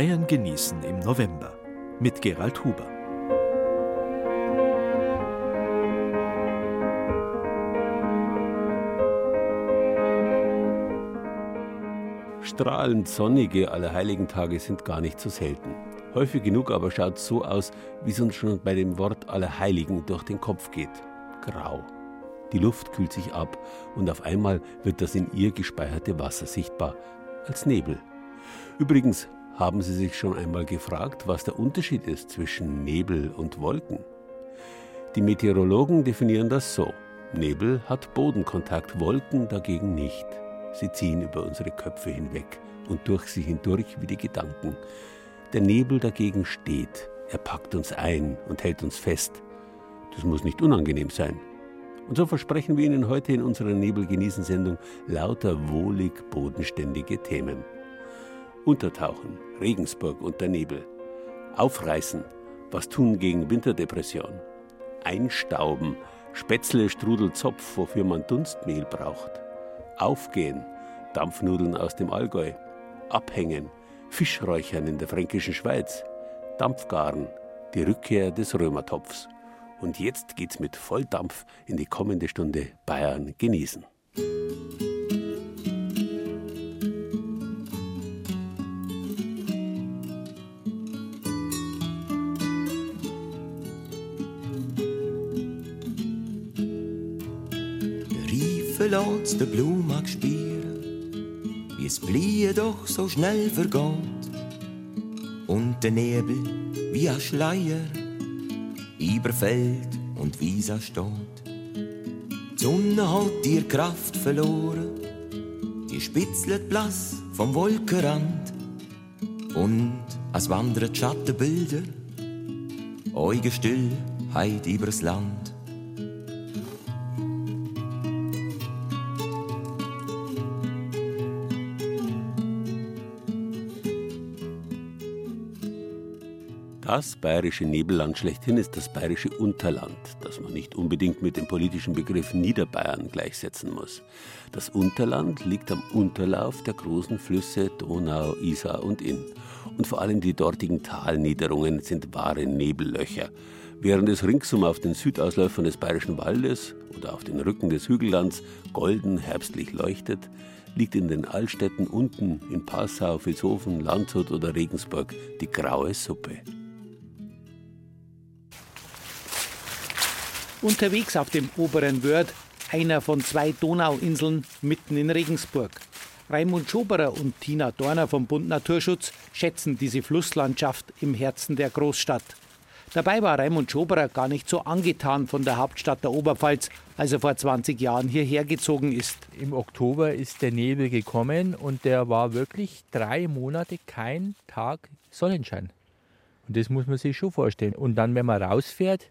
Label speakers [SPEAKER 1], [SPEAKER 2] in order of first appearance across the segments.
[SPEAKER 1] Bayern genießen im November mit Gerald Huber.
[SPEAKER 2] Strahlend sonnige Allerheiligentage sind gar nicht so selten. Häufig genug aber schaut es so aus, wie es uns schon bei dem Wort Allerheiligen durch den Kopf geht. Grau. Die Luft kühlt sich ab und auf einmal wird das in ihr gespeicherte Wasser sichtbar als Nebel. Übrigens haben Sie sich schon einmal gefragt, was der Unterschied ist zwischen Nebel und Wolken? Die Meteorologen definieren das so. Nebel hat Bodenkontakt, Wolken dagegen nicht. Sie ziehen über unsere Köpfe hinweg und durch sie hindurch wie die Gedanken. Der Nebel dagegen steht, er packt uns ein und hält uns fest. Das muss nicht unangenehm sein. Und so versprechen wir Ihnen heute in unserer Nebelgenießen-Sendung lauter wohlig bodenständige Themen. Untertauchen, Regensburg unter Nebel. Aufreißen, was tun gegen Winterdepression. Einstauben, Spätzle, Strudel, Zopf, wofür man Dunstmehl braucht. Aufgehen, Dampfnudeln aus dem Allgäu. Abhängen, Fischräuchern in der fränkischen Schweiz. Dampfgaren, die Rückkehr des Römertopfs. Und jetzt geht's mit Volldampf in die kommende Stunde Bayern genießen.
[SPEAKER 3] Lässt der Blume spieren, wie es Blie doch so schnell vergeht. Und der Nebel wie ein Schleier über Feld und Wiese steht. Die Sonne hat ihr Kraft verloren, die spitzelt blass vom Wolkenrand. Und es wandern Schattenbilder, Augen still, heid übers Land.
[SPEAKER 2] Das bayerische Nebelland schlechthin ist das bayerische Unterland, das man nicht unbedingt mit dem politischen Begriff Niederbayern gleichsetzen muss. Das Unterland liegt am Unterlauf der großen Flüsse Donau, Isar und Inn. Und vor allem die dortigen Talniederungen sind wahre Nebellöcher. Während es ringsum auf den Südausläufern des Bayerischen Waldes oder auf den Rücken des Hügellands golden herbstlich leuchtet, liegt in den Altstädten unten in Passau, Vilshofen, Landshut oder Regensburg die graue Suppe.
[SPEAKER 4] Unterwegs auf dem oberen Wörth, einer von zwei Donauinseln mitten in Regensburg. Raimund Schoberer und Tina Dorner vom Bund Naturschutz schätzen diese Flusslandschaft im Herzen der Großstadt. Dabei war Raimund Schoberer gar nicht so angetan von der Hauptstadt der Oberpfalz, als er vor 20 Jahren hierher gezogen ist.
[SPEAKER 5] Im Oktober ist der Nebel gekommen und der war wirklich drei Monate kein Tag Sonnenschein. Und das muss man sich schon vorstellen. Und dann, wenn man rausfährt,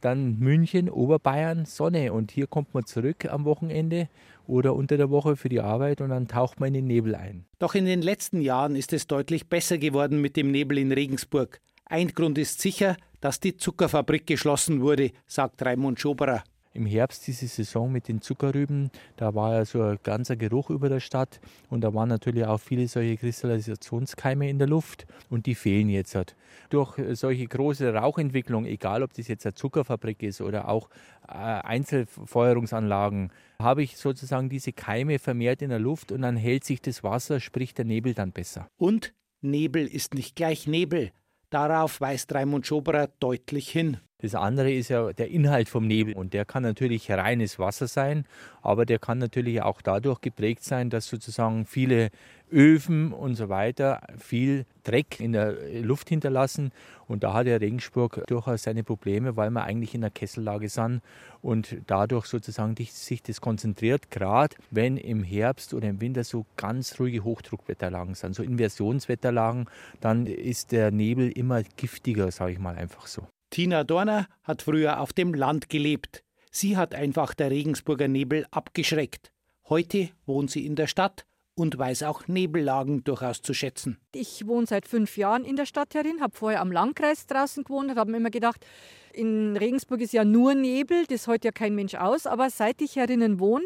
[SPEAKER 5] dann München, Oberbayern, Sonne. Und hier kommt man zurück am Wochenende oder unter der Woche für die Arbeit und dann taucht man in den Nebel ein.
[SPEAKER 4] Doch in den letzten Jahren ist es deutlich besser geworden mit dem Nebel in Regensburg. Ein Grund ist sicher, dass die Zuckerfabrik geschlossen wurde, sagt Raimund Schoberer
[SPEAKER 5] im Herbst diese Saison mit den Zuckerrüben, da war ja so ein ganzer Geruch über der Stadt und da waren natürlich auch viele solche Kristallisationskeime in der Luft und die fehlen jetzt. Halt. Durch solche große Rauchentwicklung, egal ob das jetzt eine Zuckerfabrik ist oder auch äh, Einzelfeuerungsanlagen, habe ich sozusagen diese Keime vermehrt in der Luft und dann hält sich das Wasser, sprich der Nebel dann besser.
[SPEAKER 4] Und Nebel ist nicht gleich Nebel. Darauf weist Raimund Schoberer deutlich hin.
[SPEAKER 5] Das andere ist ja der Inhalt vom Nebel und der kann natürlich reines Wasser sein, aber der kann natürlich auch dadurch geprägt sein, dass sozusagen viele Öfen und so weiter viel Dreck in der Luft hinterlassen und da hat der Regensburg durchaus seine Probleme, weil wir eigentlich in einer Kessellage sind und dadurch sozusagen sich das konzentriert, gerade wenn im Herbst oder im Winter so ganz ruhige Hochdruckwetterlagen sind, so Inversionswetterlagen, dann ist der Nebel immer giftiger, sage ich mal einfach so.
[SPEAKER 4] Tina Dorner hat früher auf dem Land gelebt. Sie hat einfach der Regensburger Nebel abgeschreckt. Heute wohnt sie in der Stadt und weiß auch Nebellagen durchaus zu schätzen.
[SPEAKER 6] Ich wohne seit fünf Jahren in der Stadt herin, habe vorher am Landkreis draußen gewohnt und habe mir immer gedacht, in Regensburg ist ja nur Nebel, das hält ja kein Mensch aus. Aber seit ich herinnen wohne,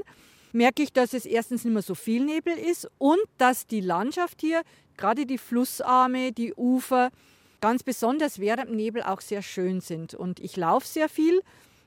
[SPEAKER 6] merke ich, dass es erstens nicht mehr so viel Nebel ist und dass die Landschaft hier, gerade die Flussarme, die Ufer, ganz besonders während dem Nebel auch sehr schön sind. Und ich laufe sehr viel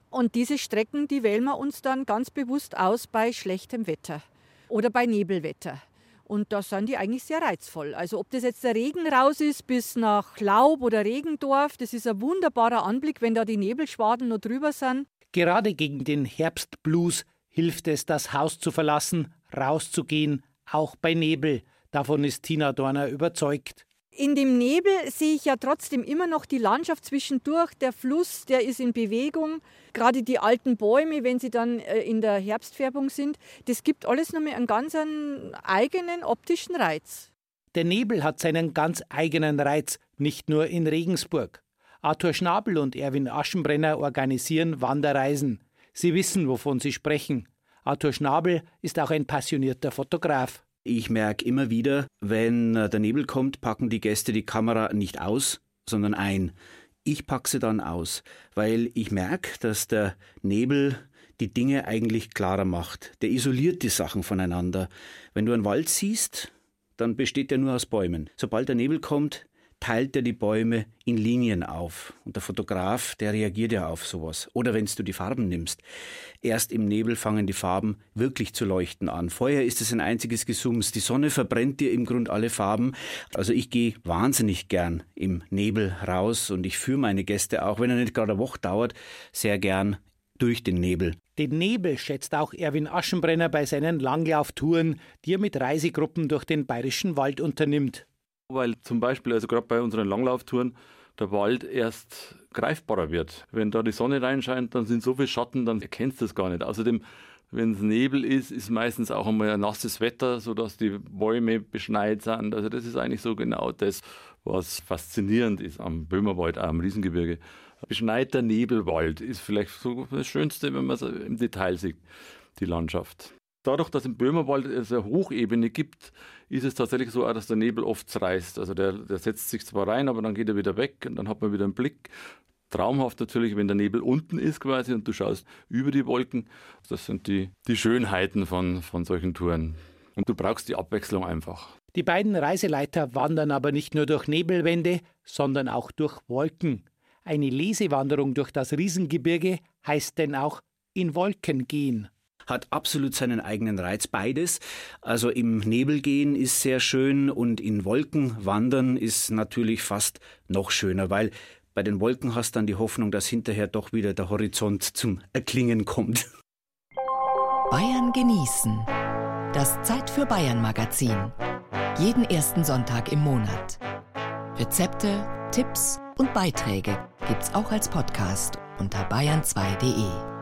[SPEAKER 6] und diese Strecken, die wählen wir uns dann ganz bewusst aus bei schlechtem Wetter oder bei Nebelwetter. Und da sind die eigentlich sehr reizvoll. Also ob das jetzt der Regen raus ist bis nach Laub oder Regendorf, das ist ein wunderbarer Anblick, wenn da die Nebelschwaden noch drüber sind.
[SPEAKER 4] Gerade gegen den Herbstblues hilft es, das Haus zu verlassen, rauszugehen, auch bei Nebel. Davon ist Tina Dorner überzeugt.
[SPEAKER 6] In dem Nebel sehe ich ja trotzdem immer noch die Landschaft zwischendurch. Der Fluss, der ist in Bewegung. Gerade die alten Bäume, wenn sie dann äh, in der Herbstfärbung sind, das gibt alles nochmal einen ganz eigenen optischen Reiz.
[SPEAKER 4] Der Nebel hat seinen ganz eigenen Reiz, nicht nur in Regensburg. Arthur Schnabel und Erwin Aschenbrenner organisieren Wanderreisen. Sie wissen, wovon sie sprechen. Arthur Schnabel ist auch ein passionierter Fotograf.
[SPEAKER 7] Ich merke immer wieder, wenn äh, der Nebel kommt, packen die Gäste die Kamera nicht aus, sondern ein. Ich packe sie dann aus, weil ich merke, dass der Nebel die Dinge eigentlich klarer macht. Der isoliert die Sachen voneinander. Wenn du einen Wald siehst, dann besteht der nur aus Bäumen. Sobald der Nebel kommt, teilt er die Bäume in Linien auf. Und der Fotograf, der reagiert ja auf sowas. Oder wenn du die Farben nimmst. Erst im Nebel fangen die Farben wirklich zu leuchten an. Vorher ist es ein einziges Gesums. Die Sonne verbrennt dir im Grund alle Farben. Also ich gehe wahnsinnig gern im Nebel raus und ich führe meine Gäste auch, wenn er nicht gerade eine Woche dauert, sehr gern durch den Nebel.
[SPEAKER 4] Den Nebel schätzt auch Erwin Aschenbrenner bei seinen Langlauftouren, die er mit Reisegruppen durch den bayerischen Wald unternimmt
[SPEAKER 8] weil zum Beispiel, also gerade bei unseren Langlauftouren, der Wald erst greifbarer wird. Wenn da die Sonne reinscheint, dann sind so viele Schatten, dann erkennst du es gar nicht. Außerdem, wenn es Nebel ist, ist meistens auch einmal ein nasses Wetter, sodass die Bäume beschneit sind. Also das ist eigentlich so genau das, was faszinierend ist am Böhmerwald, auch am Riesengebirge. Beschneiter Nebelwald ist vielleicht so das Schönste, wenn man es im Detail sieht, die Landschaft. Dadurch, dass im Böhmerwald es eine Hochebene gibt, ist es tatsächlich so, dass der Nebel oft zerreißt. Also der, der setzt sich zwar rein, aber dann geht er wieder weg und dann hat man wieder einen Blick. Traumhaft natürlich, wenn der Nebel unten ist quasi und du schaust über die Wolken. Das sind die, die Schönheiten von, von solchen Touren. Und du brauchst die Abwechslung einfach.
[SPEAKER 4] Die beiden Reiseleiter wandern aber nicht nur durch Nebelwände, sondern auch durch Wolken. Eine Lesewanderung durch das Riesengebirge heißt denn auch in Wolken gehen
[SPEAKER 7] hat absolut seinen eigenen Reiz. Beides. Also im Nebel gehen ist sehr schön und in Wolken wandern ist natürlich fast noch schöner, weil bei den Wolken hast du dann die Hoffnung, dass hinterher doch wieder der Horizont zum Erklingen kommt.
[SPEAKER 9] Bayern genießen. Das Zeit für Bayern Magazin. Jeden ersten Sonntag im Monat. Rezepte, Tipps und Beiträge gibt's auch als Podcast unter bayern2.de.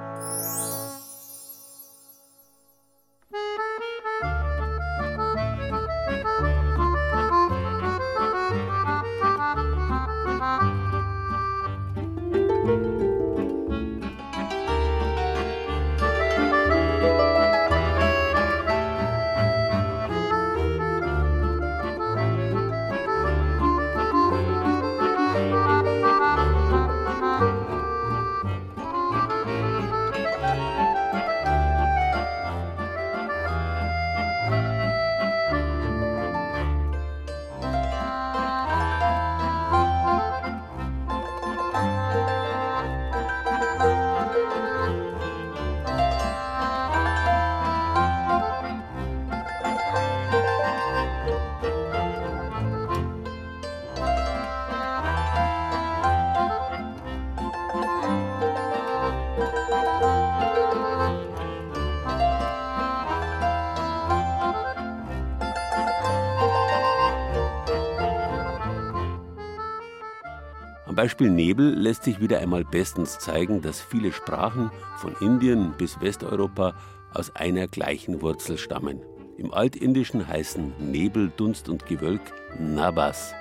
[SPEAKER 2] Beispiel Nebel lässt sich wieder einmal bestens zeigen, dass viele Sprachen von Indien bis Westeuropa aus einer gleichen Wurzel stammen. Im Altindischen heißen Nebel, Dunst und Gewölk Nabas,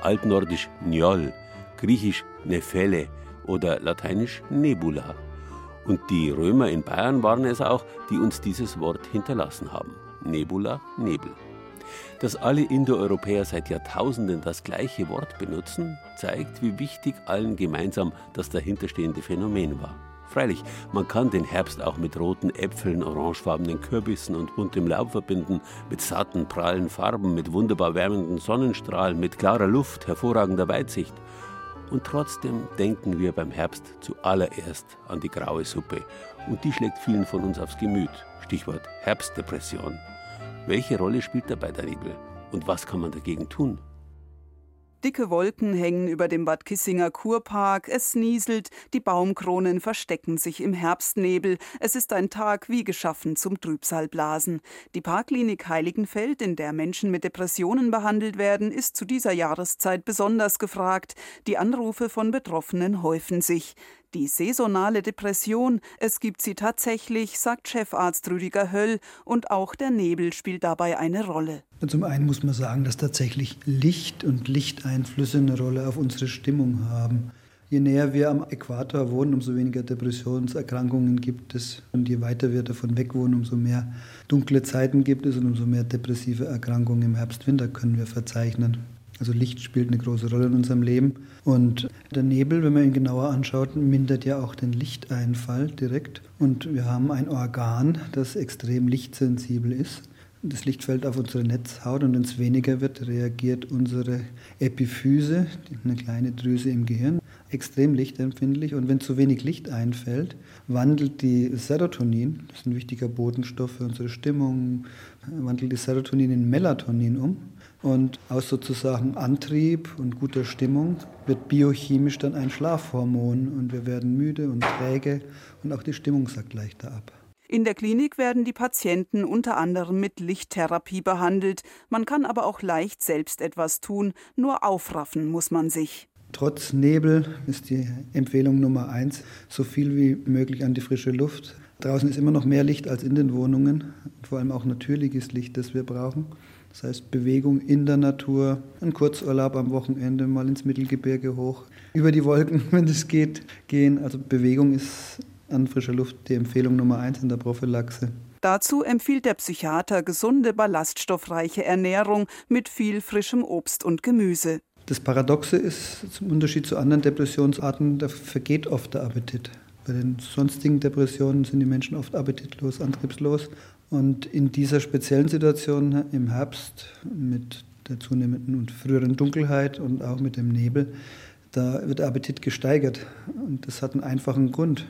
[SPEAKER 2] altnordisch Njol, griechisch Nephele oder lateinisch Nebula. Und die Römer in Bayern waren es auch, die uns dieses Wort hinterlassen haben. Nebula, Nebel. Dass alle Indoeuropäer seit Jahrtausenden das gleiche Wort benutzen, zeigt, wie wichtig allen gemeinsam das dahinterstehende Phänomen war. Freilich, man kann den Herbst auch mit roten Äpfeln, orangefarbenen Kürbissen und buntem Laub verbinden, mit satten, prallen Farben, mit wunderbar wärmenden Sonnenstrahlen, mit klarer Luft, hervorragender Weitsicht. Und trotzdem denken wir beim Herbst zuallererst an die graue Suppe. Und die schlägt vielen von uns aufs Gemüt. Stichwort Herbstdepression. Welche Rolle spielt dabei der Nebel? Und was kann man dagegen tun?
[SPEAKER 10] Dicke Wolken hängen über dem Bad Kissinger Kurpark, es nieselt, die Baumkronen verstecken sich im Herbstnebel. Es ist ein Tag wie geschaffen zum Trübsalblasen. Die Parkklinik Heiligenfeld, in der Menschen mit Depressionen behandelt werden, ist zu dieser Jahreszeit besonders gefragt. Die Anrufe von Betroffenen häufen sich. Die saisonale Depression, es gibt sie tatsächlich, sagt Chefarzt Rüdiger Höll, und auch der Nebel spielt dabei eine Rolle.
[SPEAKER 11] Zum einen muss man sagen, dass tatsächlich Licht und Lichteinflüsse eine Rolle auf unsere Stimmung haben. Je näher wir am Äquator wohnen, umso weniger Depressionserkrankungen gibt es. Und je weiter wir davon weg wohnen, umso mehr dunkle Zeiten gibt es und umso mehr depressive Erkrankungen im Herbst, Winter können wir verzeichnen. Also Licht spielt eine große Rolle in unserem Leben. Und der Nebel, wenn man ihn genauer anschaut, mindert ja auch den Lichteinfall direkt. Und wir haben ein Organ, das extrem lichtsensibel ist. Das Licht fällt auf unsere Netzhaut und wenn es weniger wird, reagiert unsere Epiphyse, eine kleine Drüse im Gehirn, extrem lichtempfindlich. Und wenn zu wenig Licht einfällt, wandelt die Serotonin, das ist ein wichtiger Botenstoff für unsere Stimmung, wandelt die Serotonin in Melatonin um. Und aus sozusagen Antrieb und guter Stimmung wird biochemisch dann ein Schlafhormon und wir werden müde und träge und auch die Stimmung sackt leichter ab.
[SPEAKER 10] In der Klinik werden die Patienten unter anderem mit Lichttherapie behandelt. Man kann aber auch leicht selbst etwas tun, nur aufraffen muss man sich.
[SPEAKER 11] Trotz Nebel ist die Empfehlung Nummer eins, so viel wie möglich an die frische Luft. Draußen ist immer noch mehr Licht als in den Wohnungen, vor allem auch natürliches Licht, das wir brauchen. Das heißt Bewegung in der Natur, ein Kurzurlaub am Wochenende, mal ins Mittelgebirge hoch, über die Wolken, wenn es geht, gehen. Also Bewegung ist an frischer Luft die Empfehlung Nummer eins in der Prophylaxe.
[SPEAKER 10] Dazu empfiehlt der Psychiater gesunde, ballaststoffreiche Ernährung mit viel frischem Obst und Gemüse.
[SPEAKER 11] Das Paradoxe ist, zum Unterschied zu anderen Depressionsarten, da vergeht oft der Appetit. Bei den sonstigen Depressionen sind die Menschen oft appetitlos, antriebslos. Und in dieser speziellen Situation im Herbst mit der zunehmenden und früheren Dunkelheit und auch mit dem Nebel, da wird der Appetit gesteigert. Und das hat einen einfachen Grund.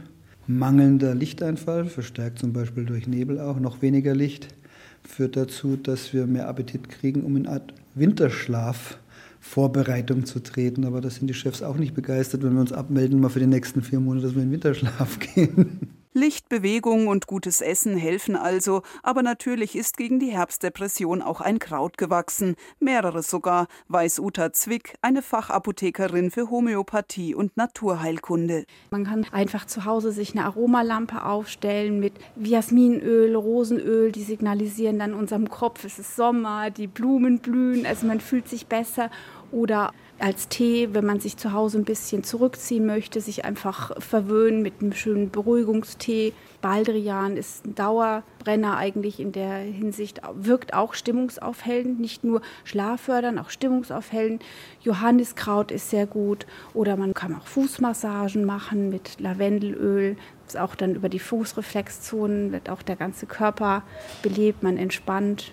[SPEAKER 11] Mangelnder Lichteinfall, verstärkt zum Beispiel durch Nebel auch, noch weniger Licht, führt dazu, dass wir mehr Appetit kriegen, um in Art Winterschlaf Vorbereitung zu treten. Aber da sind die Chefs auch nicht begeistert, wenn wir uns abmelden, mal für die nächsten vier Monate, dass wir in Winterschlaf gehen.
[SPEAKER 10] Licht, Bewegung und gutes Essen helfen also, aber natürlich ist gegen die Herbstdepression auch ein Kraut gewachsen, mehrere sogar, weiß Uta Zwick, eine Fachapothekerin für Homöopathie und Naturheilkunde.
[SPEAKER 12] Man kann einfach zu Hause sich eine Aromalampe aufstellen mit Jasminöl, Rosenöl, die signalisieren dann unserem Kopf, es ist Sommer, die Blumen blühen, also man fühlt sich besser oder als Tee, wenn man sich zu Hause ein bisschen zurückziehen möchte, sich einfach verwöhnen mit einem schönen Beruhigungstee. Baldrian ist ein Dauerbrenner eigentlich in der Hinsicht, wirkt auch stimmungsaufhellend, nicht nur schlaffördernd, auch stimmungsaufhellend. Johanniskraut ist sehr gut oder man kann auch Fußmassagen machen mit Lavendelöl. Auch dann über die Fußreflexzonen wird auch der ganze Körper belebt, man entspannt.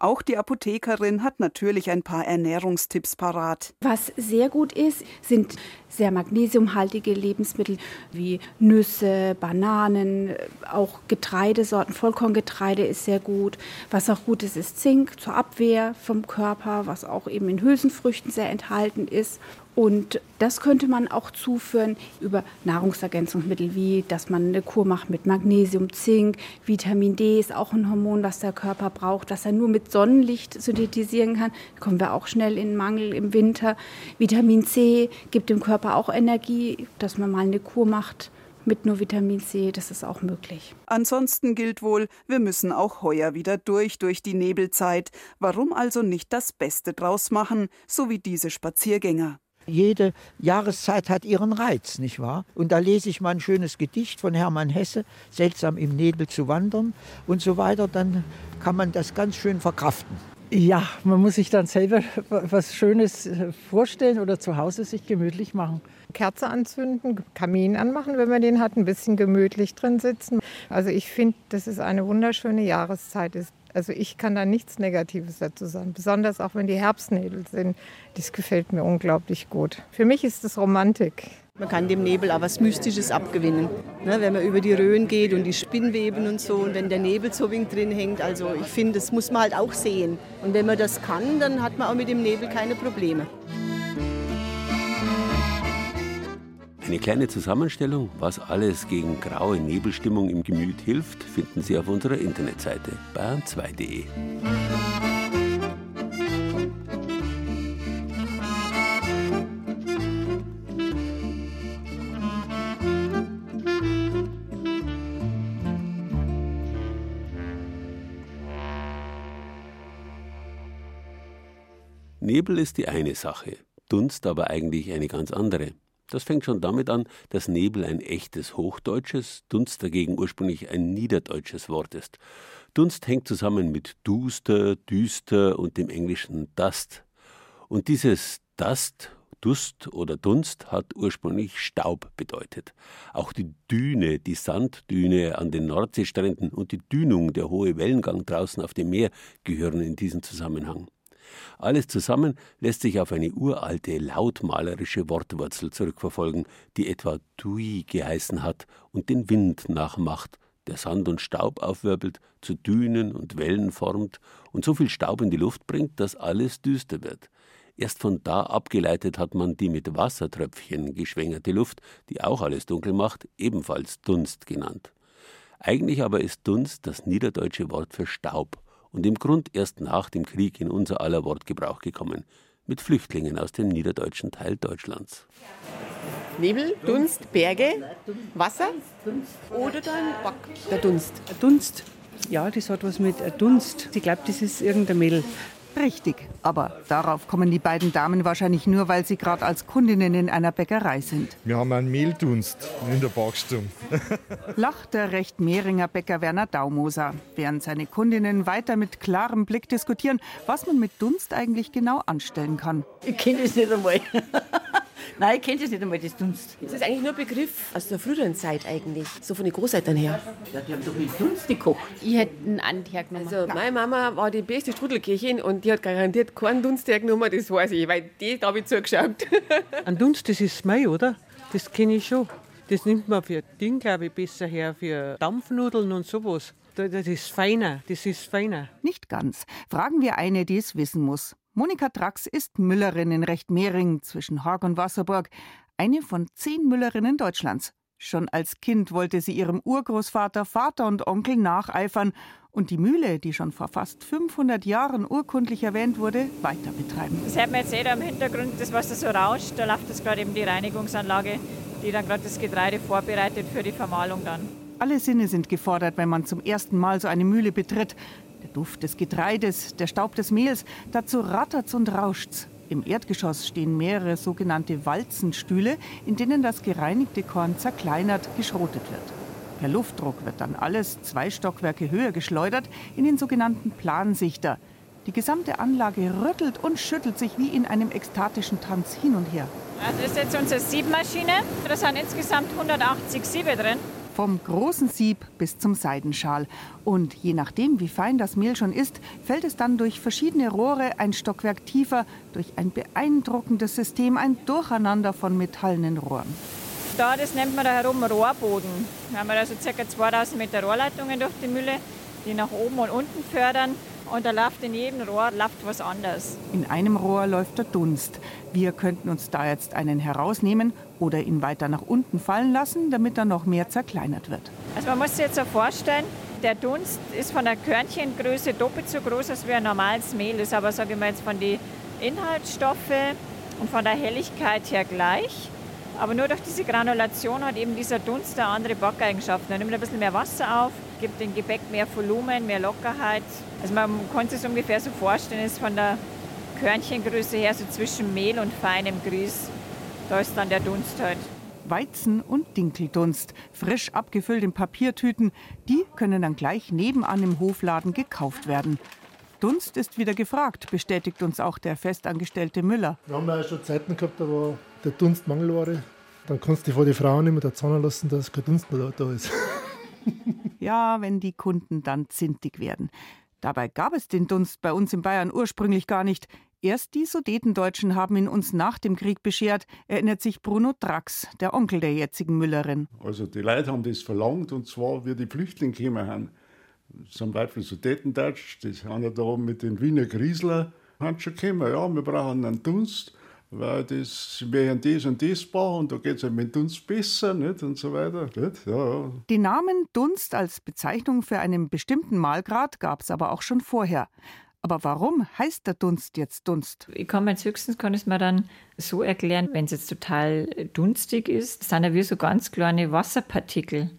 [SPEAKER 10] Auch die Apothekerin hat natürlich ein paar Ernährungstipps parat.
[SPEAKER 12] Was sehr gut ist, sind sehr magnesiumhaltige Lebensmittel wie Nüsse, Bananen, auch Getreidesorten, Vollkorngetreide ist sehr gut. Was auch gut ist, ist Zink zur Abwehr vom Körper, was auch eben in Hülsenfrüchten sehr enthalten ist. Und das könnte man auch zuführen über Nahrungsergänzungsmittel, wie dass man eine Kur macht mit Magnesium, Zink, Vitamin D ist auch ein Hormon, was der Körper braucht, das er nur mit Sonnenlicht synthetisieren kann. Da kommen wir auch schnell in Mangel im Winter. Vitamin C gibt dem Körper auch Energie, dass man mal eine Kur macht mit nur Vitamin C, das ist auch möglich.
[SPEAKER 10] Ansonsten gilt wohl, wir müssen auch heuer wieder durch, durch die Nebelzeit. Warum also nicht das Beste draus machen, so wie diese Spaziergänger?
[SPEAKER 13] Jede Jahreszeit hat ihren Reiz, nicht wahr? Und da lese ich mal ein schönes Gedicht von Hermann Hesse, Seltsam im Nebel zu wandern und so weiter, dann kann man das ganz schön verkraften.
[SPEAKER 14] Ja, man muss sich dann selber was Schönes vorstellen oder zu Hause sich gemütlich machen. Kerze anzünden, Kamin anmachen, wenn man den hat, ein bisschen gemütlich drin sitzen. Also ich finde, dass es eine wunderschöne Jahreszeit ist. Also ich kann da nichts Negatives dazu sagen, besonders auch wenn die Herbstnebel sind. Das gefällt mir unglaublich gut. Für mich ist das Romantik.
[SPEAKER 15] Man kann dem Nebel auch was Mystisches abgewinnen. Ne, wenn man über die Röhren geht und die Spinnweben und so und wenn der Nebel so wing drin hängt. Also ich finde, das muss man halt auch sehen. Und wenn man das kann, dann hat man auch mit dem Nebel keine Probleme.
[SPEAKER 2] Eine kleine Zusammenstellung, was alles gegen graue Nebelstimmung im Gemüt hilft, finden Sie auf unserer Internetseite bayern2.de. Nebel ist die eine Sache, Dunst aber eigentlich eine ganz andere. Das fängt schon damit an, dass Nebel ein echtes hochdeutsches, Dunst dagegen ursprünglich ein niederdeutsches Wort ist. Dunst hängt zusammen mit duster, düster und dem englischen dust. Und dieses dust, Dust oder Dunst hat ursprünglich Staub bedeutet. Auch die Düne, die Sanddüne an den Nordseestränden und die Dünung, der hohe Wellengang draußen auf dem Meer gehören in diesen Zusammenhang. Alles zusammen lässt sich auf eine uralte, lautmalerische Wortwurzel zurückverfolgen, die etwa Tui geheißen hat und den Wind nachmacht, der Sand und Staub aufwirbelt, zu Dünen und Wellen formt und so viel Staub in die Luft bringt, dass alles düster wird. Erst von da abgeleitet hat man die mit Wassertröpfchen geschwängerte Luft, die auch alles dunkel macht, ebenfalls Dunst genannt. Eigentlich aber ist Dunst das niederdeutsche Wort für Staub und im Grund erst nach dem Krieg in unser aller Wortgebrauch gekommen, mit Flüchtlingen aus dem niederdeutschen Teil Deutschlands.
[SPEAKER 16] Nebel, Dunst, Berge, Wasser
[SPEAKER 17] oder dann der Dunst. Dunst, ja, das hat was mit Dunst. Ich glaube, das ist irgendein Mädel.
[SPEAKER 18] Richtig, aber darauf kommen die beiden Damen wahrscheinlich nur, weil sie gerade als Kundinnen in einer Bäckerei sind.
[SPEAKER 19] Wir haben einen Mehldunst in der Backstube.
[SPEAKER 18] Lacht der recht Mehringer Bäcker Werner Daumoser, während seine Kundinnen weiter mit klarem Blick diskutieren, was man mit Dunst eigentlich genau anstellen kann.
[SPEAKER 17] Ich kenne es nicht einmal. Nein, ich kenne das nicht einmal, das Dunst.
[SPEAKER 16] Das ist eigentlich nur ein Begriff aus der früheren Zeit eigentlich, so von den Großeltern her.
[SPEAKER 17] Ja, die haben doch mit Dunst gekocht.
[SPEAKER 16] Ich hätte einen anderen hergenommen. Also meine Mama war die beste Strudelkirchin und die hat garantiert keinen Dunst hergenommen, das weiß ich, weil die habe ich zugeschaut.
[SPEAKER 17] Ein Dunst, das ist Mai, oder? Das kenne ich schon. Das nimmt man für Ding, glaube ich, besser her, für Dampfnudeln und sowas. Das ist feiner, das ist feiner.
[SPEAKER 18] Nicht ganz. Fragen wir eine, die es wissen muss. Monika Drax ist Müllerin in Rechtmehring zwischen Haag und Wasserburg, eine von zehn Müllerinnen Deutschlands. Schon als Kind wollte sie ihrem Urgroßvater, Vater und Onkel nacheifern und die Mühle, die schon vor fast 500 Jahren urkundlich erwähnt wurde, weiter betreiben.
[SPEAKER 20] Das hört man jetzt eh da im Hintergrund, das was da so rauscht, da läuft jetzt gerade eben die Reinigungsanlage, die dann gerade das Getreide vorbereitet für die Vermahlung dann.
[SPEAKER 18] Alle Sinne sind gefordert, wenn man zum ersten Mal so eine Mühle betritt. Der Duft des Getreides, der Staub des Mehls, dazu rattert's und rauscht's. Im Erdgeschoss stehen mehrere sogenannte Walzenstühle, in denen das gereinigte Korn zerkleinert geschrotet wird. Per Luftdruck wird dann alles zwei Stockwerke höher geschleudert in den sogenannten Plansichter. Die gesamte Anlage rüttelt und schüttelt sich wie in einem ekstatischen Tanz hin und her.
[SPEAKER 20] Das ist jetzt unsere Siebmaschine. Da sind insgesamt 180 Siebe drin.
[SPEAKER 18] Vom großen Sieb bis zum Seidenschal. Und je nachdem, wie fein das Mehl schon ist, fällt es dann durch verschiedene Rohre ein Stockwerk tiefer, durch ein beeindruckendes System, ein Durcheinander von metallenen Rohren.
[SPEAKER 20] Da, das nennt man da herum Rohrboden. Wir haben also ca. 2000 Meter Rohrleitungen durch die Mühle, die nach oben und unten fördern. und da läuft in jedem Rohr läuft was anderes.
[SPEAKER 18] In einem Rohr läuft der Dunst. Wir könnten uns da jetzt einen herausnehmen oder ihn weiter nach unten fallen lassen, damit er noch mehr zerkleinert wird.
[SPEAKER 20] Also man muss sich jetzt vorstellen, der Dunst ist von der Körnchengröße doppelt so groß als wie ein normales Mehl, ist aber, sage ich mal, jetzt von den Inhaltsstoffen und von der Helligkeit her gleich. Aber nur durch diese Granulation hat eben dieser Dunst eine andere Backeigenschaften. Er nimmt ein bisschen mehr Wasser auf, gibt dem Gebäck mehr Volumen, mehr Lockerheit. Also man kann sich ungefähr so vorstellen, ist von der Körnchengröße her so zwischen Mehl und feinem Grieß. Da ist dann der Dunst halt.
[SPEAKER 18] Weizen- und Dinkeldunst, frisch abgefüllt in Papiertüten, die können dann gleich nebenan im Hofladen gekauft werden. Dunst ist wieder gefragt, bestätigt uns auch der festangestellte Müller.
[SPEAKER 21] Wir haben ja schon Zeiten gehabt, da war der Dunst Mangelware. Dann kannst du vor die Frauen immer da zahlen lassen, dass kein Dunst mehr da ist.
[SPEAKER 18] ja, wenn die Kunden dann zintig werden. Dabei gab es den Dunst bei uns in Bayern ursprünglich gar nicht. Erst die Sudetendeutschen haben ihn uns nach dem Krieg beschert, erinnert sich Bruno Drax, der Onkel der jetzigen Müllerin.
[SPEAKER 22] Also die Leute haben das verlangt und zwar, wie die Flüchtlinge gekommen haben. Zum Beispiel Sudetendeutsch, das haben ja da mit den Wiener Griesler haben schon gekommen, ja, wir brauchen einen Dunst, weil das, wir haben das und das bauen und da geht es ja mit Dunst besser nicht? und so weiter. Ja.
[SPEAKER 18] Den Namen Dunst als Bezeichnung für einen bestimmten Malgrad gab es aber auch schon vorher. Aber warum heißt der Dunst jetzt Dunst?
[SPEAKER 20] Ich kann mir jetzt höchstens kann es mir dann so erklären, wenn es jetzt total dunstig ist, sind ja wie so ganz kleine Wasserpartikel.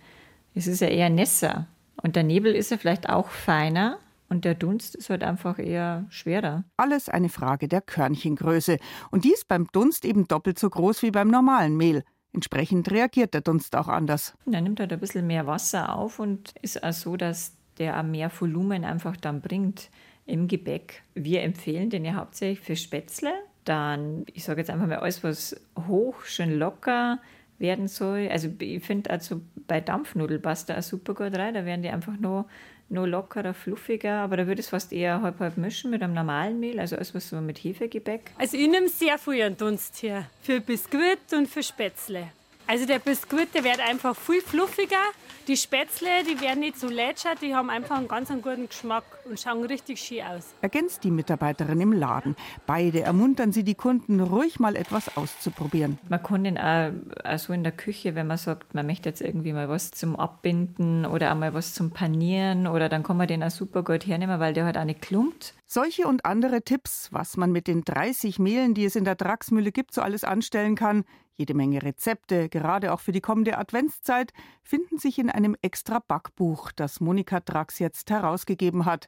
[SPEAKER 20] Es ist ja eher nässer. Und der Nebel ist ja vielleicht auch feiner. Und der Dunst ist halt einfach eher schwerer.
[SPEAKER 18] Alles eine Frage der Körnchengröße. Und die ist beim Dunst eben doppelt so groß wie beim normalen Mehl. Entsprechend reagiert der Dunst auch anders.
[SPEAKER 20] Der nimmt halt ein bisschen mehr Wasser auf und ist auch so, dass der auch mehr Volumen einfach dann bringt im Gebäck. Wir empfehlen den ja hauptsächlich für Spätzle. Dann, ich sage jetzt einfach mal alles, was hoch, schön locker werden soll. Also ich finde also bei Dampfnudeln passt da auch super gut rein. Da werden die einfach nur, nur lockerer, fluffiger. Aber da würde es fast eher halb halb mischen mit einem normalen Mehl, also alles was so mit Hefegebäck.
[SPEAKER 23] Also ich nehme sehr viel an Dunst hier. Für Biskuit und für Spätzle. Also der Biskuit, der wird einfach viel fluffiger die Spätzle, die werden nicht so lätschert, die haben einfach einen ganz guten Geschmack und schauen richtig schön aus.
[SPEAKER 18] Ergänzt die Mitarbeiterin im Laden. Beide ermuntern sie die Kunden, ruhig mal etwas auszuprobieren.
[SPEAKER 20] Man kann den auch, auch so in der Küche, wenn man sagt, man möchte jetzt irgendwie mal was zum Abbinden oder auch mal was zum Panieren oder dann kann man den auch super gut hernehmen, weil der halt auch nicht klumpt.
[SPEAKER 18] Solche und andere Tipps, was man mit den 30 Mehlen, die es in der Draxmühle gibt, so alles anstellen kann, jede Menge Rezepte, gerade auch für die kommende Adventszeit, finden sich in einem extra Backbuch, das Monika Drax jetzt herausgegeben hat.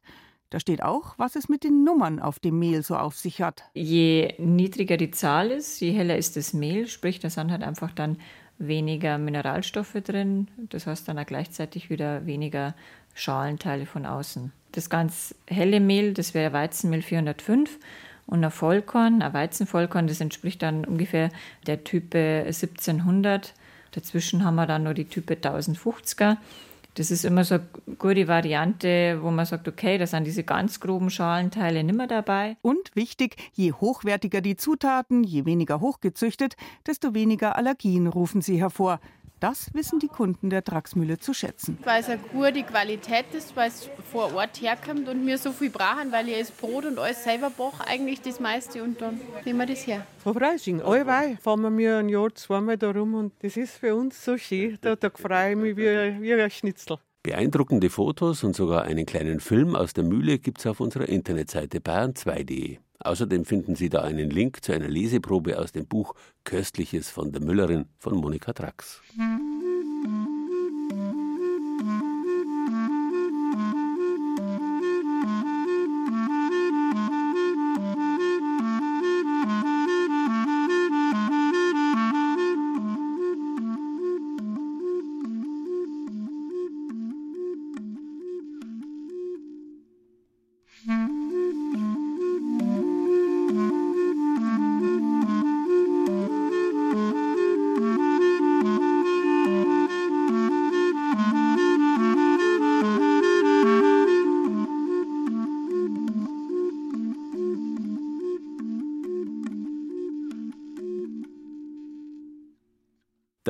[SPEAKER 18] Da steht auch, was es mit den Nummern auf dem Mehl so auf sich hat.
[SPEAKER 20] Je niedriger die Zahl ist, je heller ist das Mehl, sprich, da sind halt einfach dann weniger Mineralstoffe drin. Das heißt dann auch gleichzeitig wieder weniger Schalenteile von außen. Das ganz helle Mehl, das wäre Weizenmehl 405 und ein Vollkorn, ein Weizenvollkorn, das entspricht dann ungefähr der Type 1700. Dazwischen haben wir dann noch die Type 1050er. Das ist immer so eine gute Variante, wo man sagt, okay, da sind diese ganz groben Schalenteile nimmer dabei.
[SPEAKER 18] Und wichtig, je hochwertiger die Zutaten, je weniger hochgezüchtet, desto weniger Allergien rufen sie hervor. Das wissen die Kunden der Draxmühle zu schätzen.
[SPEAKER 24] Weil es eine gute Qualität ist, weil es vor Ort herkommt und wir so viel brauchen, weil ich das Brot und alles selber backe, eigentlich das meiste und dann nehmen wir das her.
[SPEAKER 17] Frau Freising, allweil fahren wir ein Jahr zweimal da rum und das ist für uns so schön, da, da freue ich mich wie, wie ein Schnitzel.
[SPEAKER 2] Beeindruckende Fotos und sogar einen kleinen Film aus der Mühle gibt es auf unserer Internetseite bayern2.de. Außerdem finden Sie da einen Link zu einer Leseprobe aus dem Buch Köstliches von der Müllerin von Monika Drax.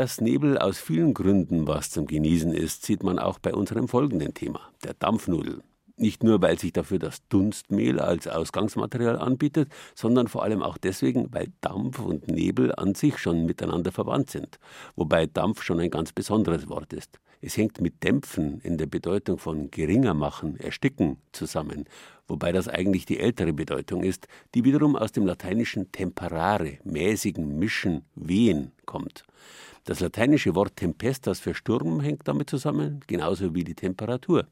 [SPEAKER 2] Dass Nebel aus vielen Gründen was zum Genießen ist, sieht man auch bei unserem folgenden Thema, der Dampfnudel. Nicht nur, weil sich dafür das Dunstmehl als Ausgangsmaterial anbietet, sondern vor allem auch deswegen, weil Dampf und Nebel an sich schon miteinander verwandt sind, wobei Dampf schon ein ganz besonderes Wort ist. Es hängt mit Dämpfen in der Bedeutung von geringer machen, ersticken zusammen, wobei das eigentlich die ältere Bedeutung ist, die wiederum aus dem lateinischen temperare, mäßigen, mischen, wehen kommt. Das lateinische Wort tempestas für Sturm hängt damit zusammen, genauso wie die Temperatur.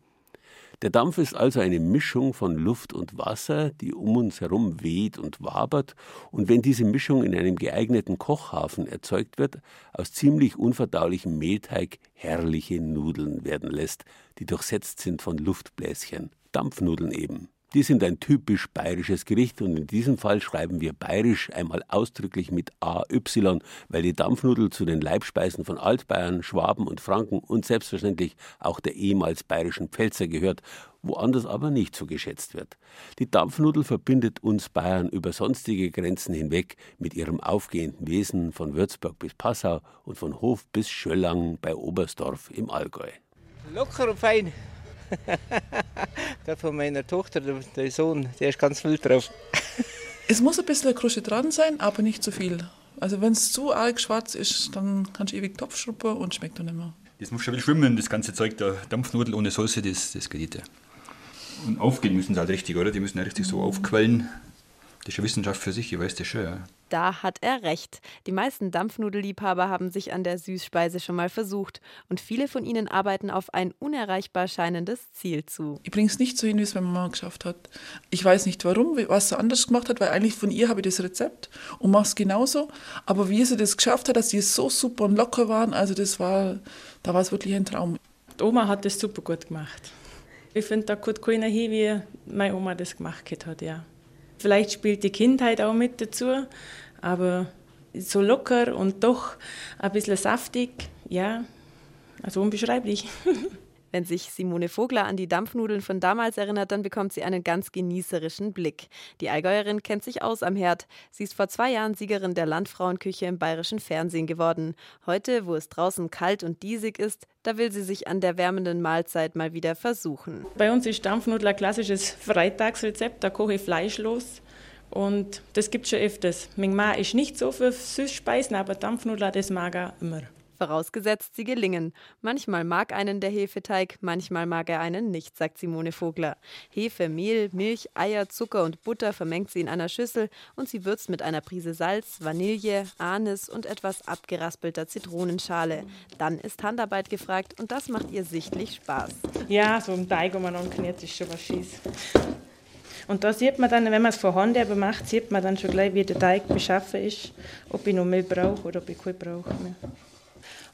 [SPEAKER 2] Der Dampf ist also eine Mischung von Luft und Wasser, die um uns herum weht und wabert und wenn diese Mischung in einem geeigneten Kochhafen erzeugt wird, aus ziemlich unverdaulichem Mehlteig herrliche Nudeln werden lässt, die durchsetzt sind von Luftbläschen, Dampfnudeln eben. Die sind ein typisch bayerisches Gericht und in diesem Fall schreiben wir bayerisch einmal ausdrücklich mit AY, weil die Dampfnudel zu den Leibspeisen von Altbayern, Schwaben und Franken und selbstverständlich auch der ehemals bayerischen Pfälzer gehört, woanders aber nicht so geschätzt wird. Die Dampfnudel verbindet uns Bayern über sonstige Grenzen hinweg mit ihrem aufgehenden Wesen von Würzburg bis Passau und von Hof bis Schöllang bei Oberstdorf im Allgäu.
[SPEAKER 25] Locker und fein. Gerade von meiner Tochter, der Sohn, der ist ganz wild drauf.
[SPEAKER 26] es muss ein bisschen Krusche dran sein, aber nicht zu viel. Also wenn es zu arg schwarz ist, dann kannst du ewig Topfschruppe und schmeckt dann nicht mehr.
[SPEAKER 27] Das muss schon wieder schwimmen, das ganze Zeug, der Dampfnudel ohne Soße, das, das geht nicht. Und aufgehen müssen sie halt richtig, oder? Die müssen ja richtig so aufquellen. Das ist ja Wissenschaft für sich, ich weiß das schon, ja.
[SPEAKER 28] Da hat er recht. Die meisten Dampfnudelliebhaber haben sich an der Süßspeise schon mal versucht und viele von ihnen arbeiten auf ein unerreichbar scheinendes Ziel zu.
[SPEAKER 26] Ich bringe es nicht so hin, wie es meine Mama geschafft hat. Ich weiß nicht warum, was sie anders gemacht hat, weil eigentlich von ihr habe ich das Rezept und mache es genauso. Aber wie sie das geschafft hat, dass die so super und locker waren, also das war, da war es wirklich ein Traum.
[SPEAKER 29] Die Oma hat das super gut gemacht. Ich finde, da kommt keiner hin, wie meine Oma das gemacht hat, ja. Vielleicht spielt die Kindheit auch mit dazu, aber so locker und doch ein bisschen saftig, ja, also unbeschreiblich.
[SPEAKER 28] Wenn sich Simone Vogler an die Dampfnudeln von damals erinnert, dann bekommt sie einen ganz genießerischen Blick. Die Allgäuerin kennt sich aus am Herd. Sie ist vor zwei Jahren Siegerin der Landfrauenküche im bayerischen Fernsehen geworden. Heute, wo es draußen kalt und diesig ist, da will sie sich an der wärmenden Mahlzeit mal wieder versuchen.
[SPEAKER 29] Bei uns ist Dampfnudel ein klassisches Freitagsrezept. Da koche ich fleischlos. Und das gibt es schon öfters. Mein Mann ist nicht so für Süßspeisen, aber Dampfnudeln, das mag er immer.
[SPEAKER 28] Vorausgesetzt, sie gelingen. Manchmal mag einen der Hefeteig, manchmal mag er einen nicht, sagt Simone Vogler. Hefe, Mehl, Milch, Eier, Zucker und Butter vermengt sie in einer Schüssel und sie würzt mit einer Prise Salz, Vanille, Anis und etwas abgeraspelter Zitronenschale. Dann ist Handarbeit gefragt und das macht ihr sichtlich Spaß.
[SPEAKER 29] Ja, so ein Teig, wo man anknäht, ist schon was Schieß. Und da sieht man dann, wenn man es von Hand eben macht, sieht man dann schon gleich, wie der Teig beschaffen ist, ob ich noch Mehl brauche oder ob ich keinen brauche.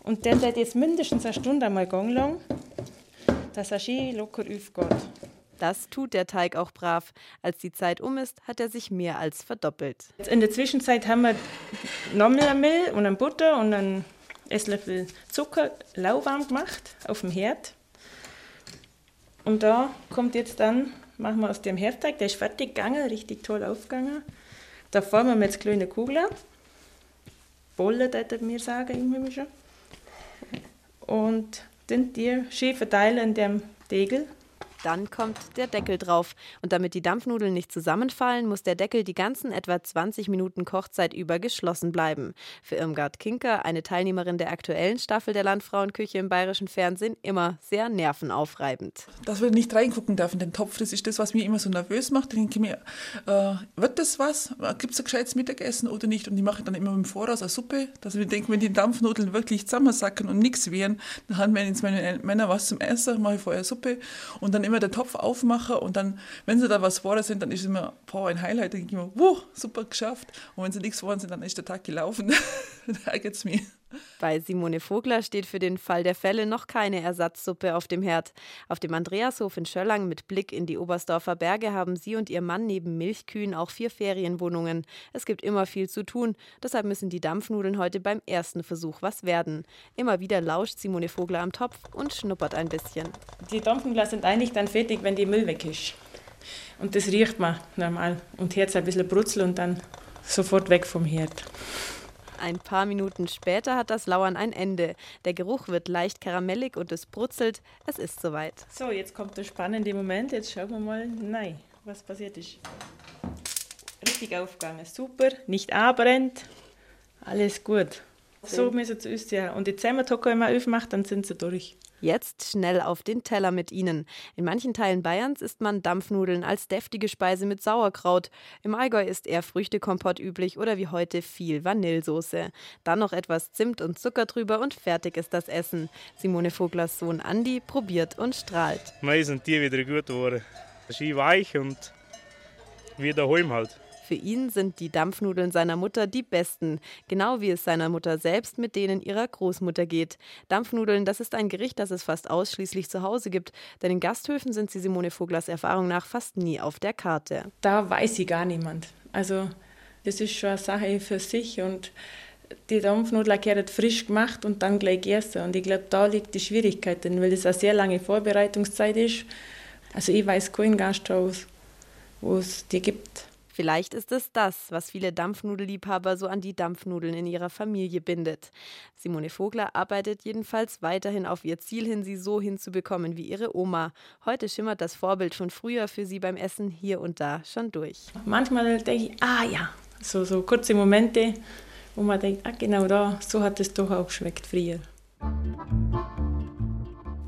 [SPEAKER 29] Und der wird jetzt mindestens eine Stunde einmal lang, dass er schön locker aufgeht.
[SPEAKER 28] Das tut der Teig auch brav. Als die Zeit um ist, hat er sich mehr als verdoppelt.
[SPEAKER 29] In der Zwischenzeit haben wir nochmal Mehl und ein Butter und einen Esslöffel Zucker lauwarm gemacht auf dem Herd. Und da kommt jetzt dann, machen wir aus dem Herdteig, der ist fertig gegangen, richtig toll aufgegangen. Da formen wir jetzt kleine Kugeln. Bollen, würde mir sagen, im schon und den die schön verteilen in dem Degel.
[SPEAKER 28] Dann kommt der Deckel drauf. Und damit die Dampfnudeln nicht zusammenfallen, muss der Deckel die ganzen etwa 20 Minuten Kochzeit über geschlossen bleiben. Für Irmgard Kinker, eine Teilnehmerin der aktuellen Staffel der Landfrauenküche im bayerischen Fernsehen, immer sehr nervenaufreibend.
[SPEAKER 26] Dass wir nicht reingucken dürfen in den Topf, das ist das, was mich immer so nervös macht. Da denke ich mir, äh, wird das was? Gibt es ein gescheites Mittagessen oder nicht? Und ich mache dann immer im Voraus eine Suppe, dass wir denken, wenn die Dampfnudeln wirklich zusammensacken und nichts wären, dann haben wir jetzt meine Männer was zum Essen, mache ich vorher Suppe und dann immer immer den Topf aufmache und dann, wenn sie da was vor sind, dann ist es immer boah, ein Highlight. Dann denke ich immer, wow, super geschafft. Und wenn sie nichts vor sind, dann ist der Tag gelaufen. da ärgert es mich.
[SPEAKER 28] Bei Simone Vogler steht für den Fall der Fälle noch keine Ersatzsuppe auf dem Herd. Auf dem Andreashof in Schöllang mit Blick in die Oberstdorfer Berge haben sie und ihr Mann neben Milchkühen auch vier Ferienwohnungen. Es gibt immer viel zu tun, deshalb müssen die Dampfnudeln heute beim ersten Versuch was werden. Immer wieder lauscht Simone Vogler am Topf und schnuppert ein bisschen.
[SPEAKER 29] Die Dampfnudeln sind eigentlich dann fertig, wenn die Müll weg ist. Und das riecht man normal. Und Herd ein bisschen brutzel und dann sofort weg vom Herd.
[SPEAKER 28] Ein paar Minuten später hat das Lauern ein Ende. Der Geruch wird leicht karamellig und es brutzelt. Es ist soweit.
[SPEAKER 29] So, jetzt kommt der spannende Moment. Jetzt schauen wir mal, nein, was passiert ist. Richtig aufgegangen, super, nicht anbrennt, alles gut. So müssen sie uns ja. Und die Zähmertocke, wenn man aufmacht, dann sind sie durch.
[SPEAKER 28] Jetzt schnell auf den Teller mit ihnen. In manchen Teilen Bayerns isst man Dampfnudeln als deftige Speise mit Sauerkraut. Im Allgäu ist eher Früchtekompott üblich oder wie heute viel Vanillesoße. Dann noch etwas Zimt und Zucker drüber und fertig ist das Essen. Simone Voglers Sohn Andi probiert und strahlt.
[SPEAKER 30] Mei sind die wieder gut geworden. Schön weich und wie daheim halt.
[SPEAKER 28] Für ihn sind die Dampfnudeln seiner Mutter die besten, genau wie es seiner Mutter selbst mit denen ihrer Großmutter geht. Dampfnudeln, das ist ein Gericht, das es fast ausschließlich zu Hause gibt, denn in Gasthöfen sind sie Simone Voglers Erfahrung nach fast nie auf der Karte.
[SPEAKER 29] Da weiß sie gar niemand. Also das ist schon eine Sache für sich und die Dampfnudler gehört frisch gemacht und dann gleich gegessen. Und ich glaube, da liegt die Schwierigkeit, denn weil das eine sehr lange Vorbereitungszeit ist. Also ich weiß keinen Gasthaus, wo es die gibt.
[SPEAKER 28] Vielleicht ist es das, was viele Dampfnudelliebhaber so an die Dampfnudeln in ihrer Familie bindet. Simone Vogler arbeitet jedenfalls weiterhin auf ihr Ziel hin, sie so hinzubekommen wie ihre Oma. Heute schimmert das Vorbild von früher für sie beim Essen hier und da schon durch.
[SPEAKER 29] Manchmal denke ich, ah ja, so, so kurze Momente, wo man denkt, ah genau da, so hat es doch auch geschmeckt früher.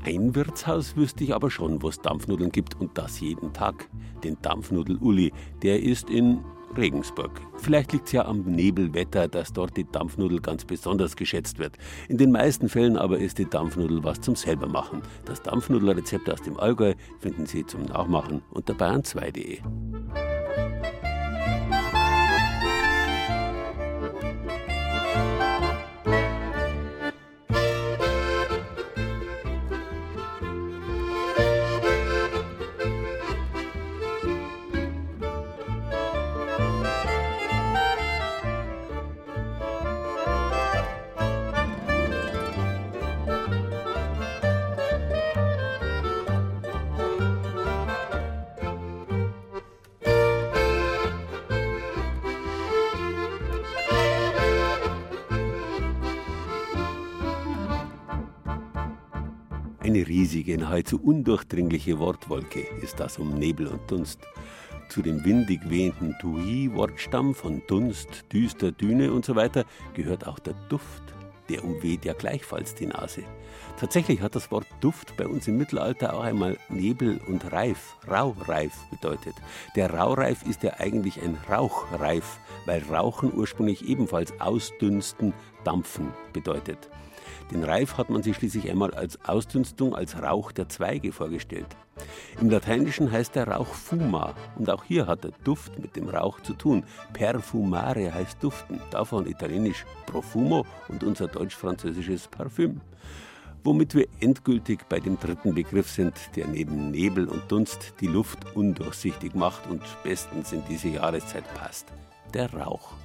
[SPEAKER 2] Ein Wirtshaus wüsste ich aber schon, wo es Dampfnudeln gibt und das jeden Tag. Den Dampfnudel-Uli, der ist in Regensburg. Vielleicht liegt es ja am Nebelwetter, dass dort die Dampfnudel ganz besonders geschätzt wird. In den meisten Fällen aber ist die Dampfnudel was zum selbermachen. Das Dampfnudelrezept aus dem Allgäu finden Sie zum Nachmachen unter bayern2.de. Eine riesige, nahezu undurchdringliche Wortwolke ist das um Nebel und Dunst. Zu dem windig wehenden Tui-Wortstamm von Dunst, düster Düne und so weiter gehört auch der Duft. Der umweht ja gleichfalls die Nase. Tatsächlich hat das Wort Duft bei uns im Mittelalter auch einmal Nebel und Reif, Raureif bedeutet. Der Raureif ist ja eigentlich ein Rauchreif, weil Rauchen ursprünglich ebenfalls ausdünsten, dampfen bedeutet. Den Reif hat man sich schließlich einmal als Ausdünstung, als Rauch der Zweige vorgestellt. Im Lateinischen heißt der Rauch Fuma und auch hier hat der Duft mit dem Rauch zu tun. Perfumare heißt duften, davon italienisch Profumo und unser deutsch-französisches Parfüm. Womit wir endgültig bei dem dritten Begriff sind, der neben Nebel und Dunst die Luft undurchsichtig macht und bestens in diese Jahreszeit passt. Der Rauch.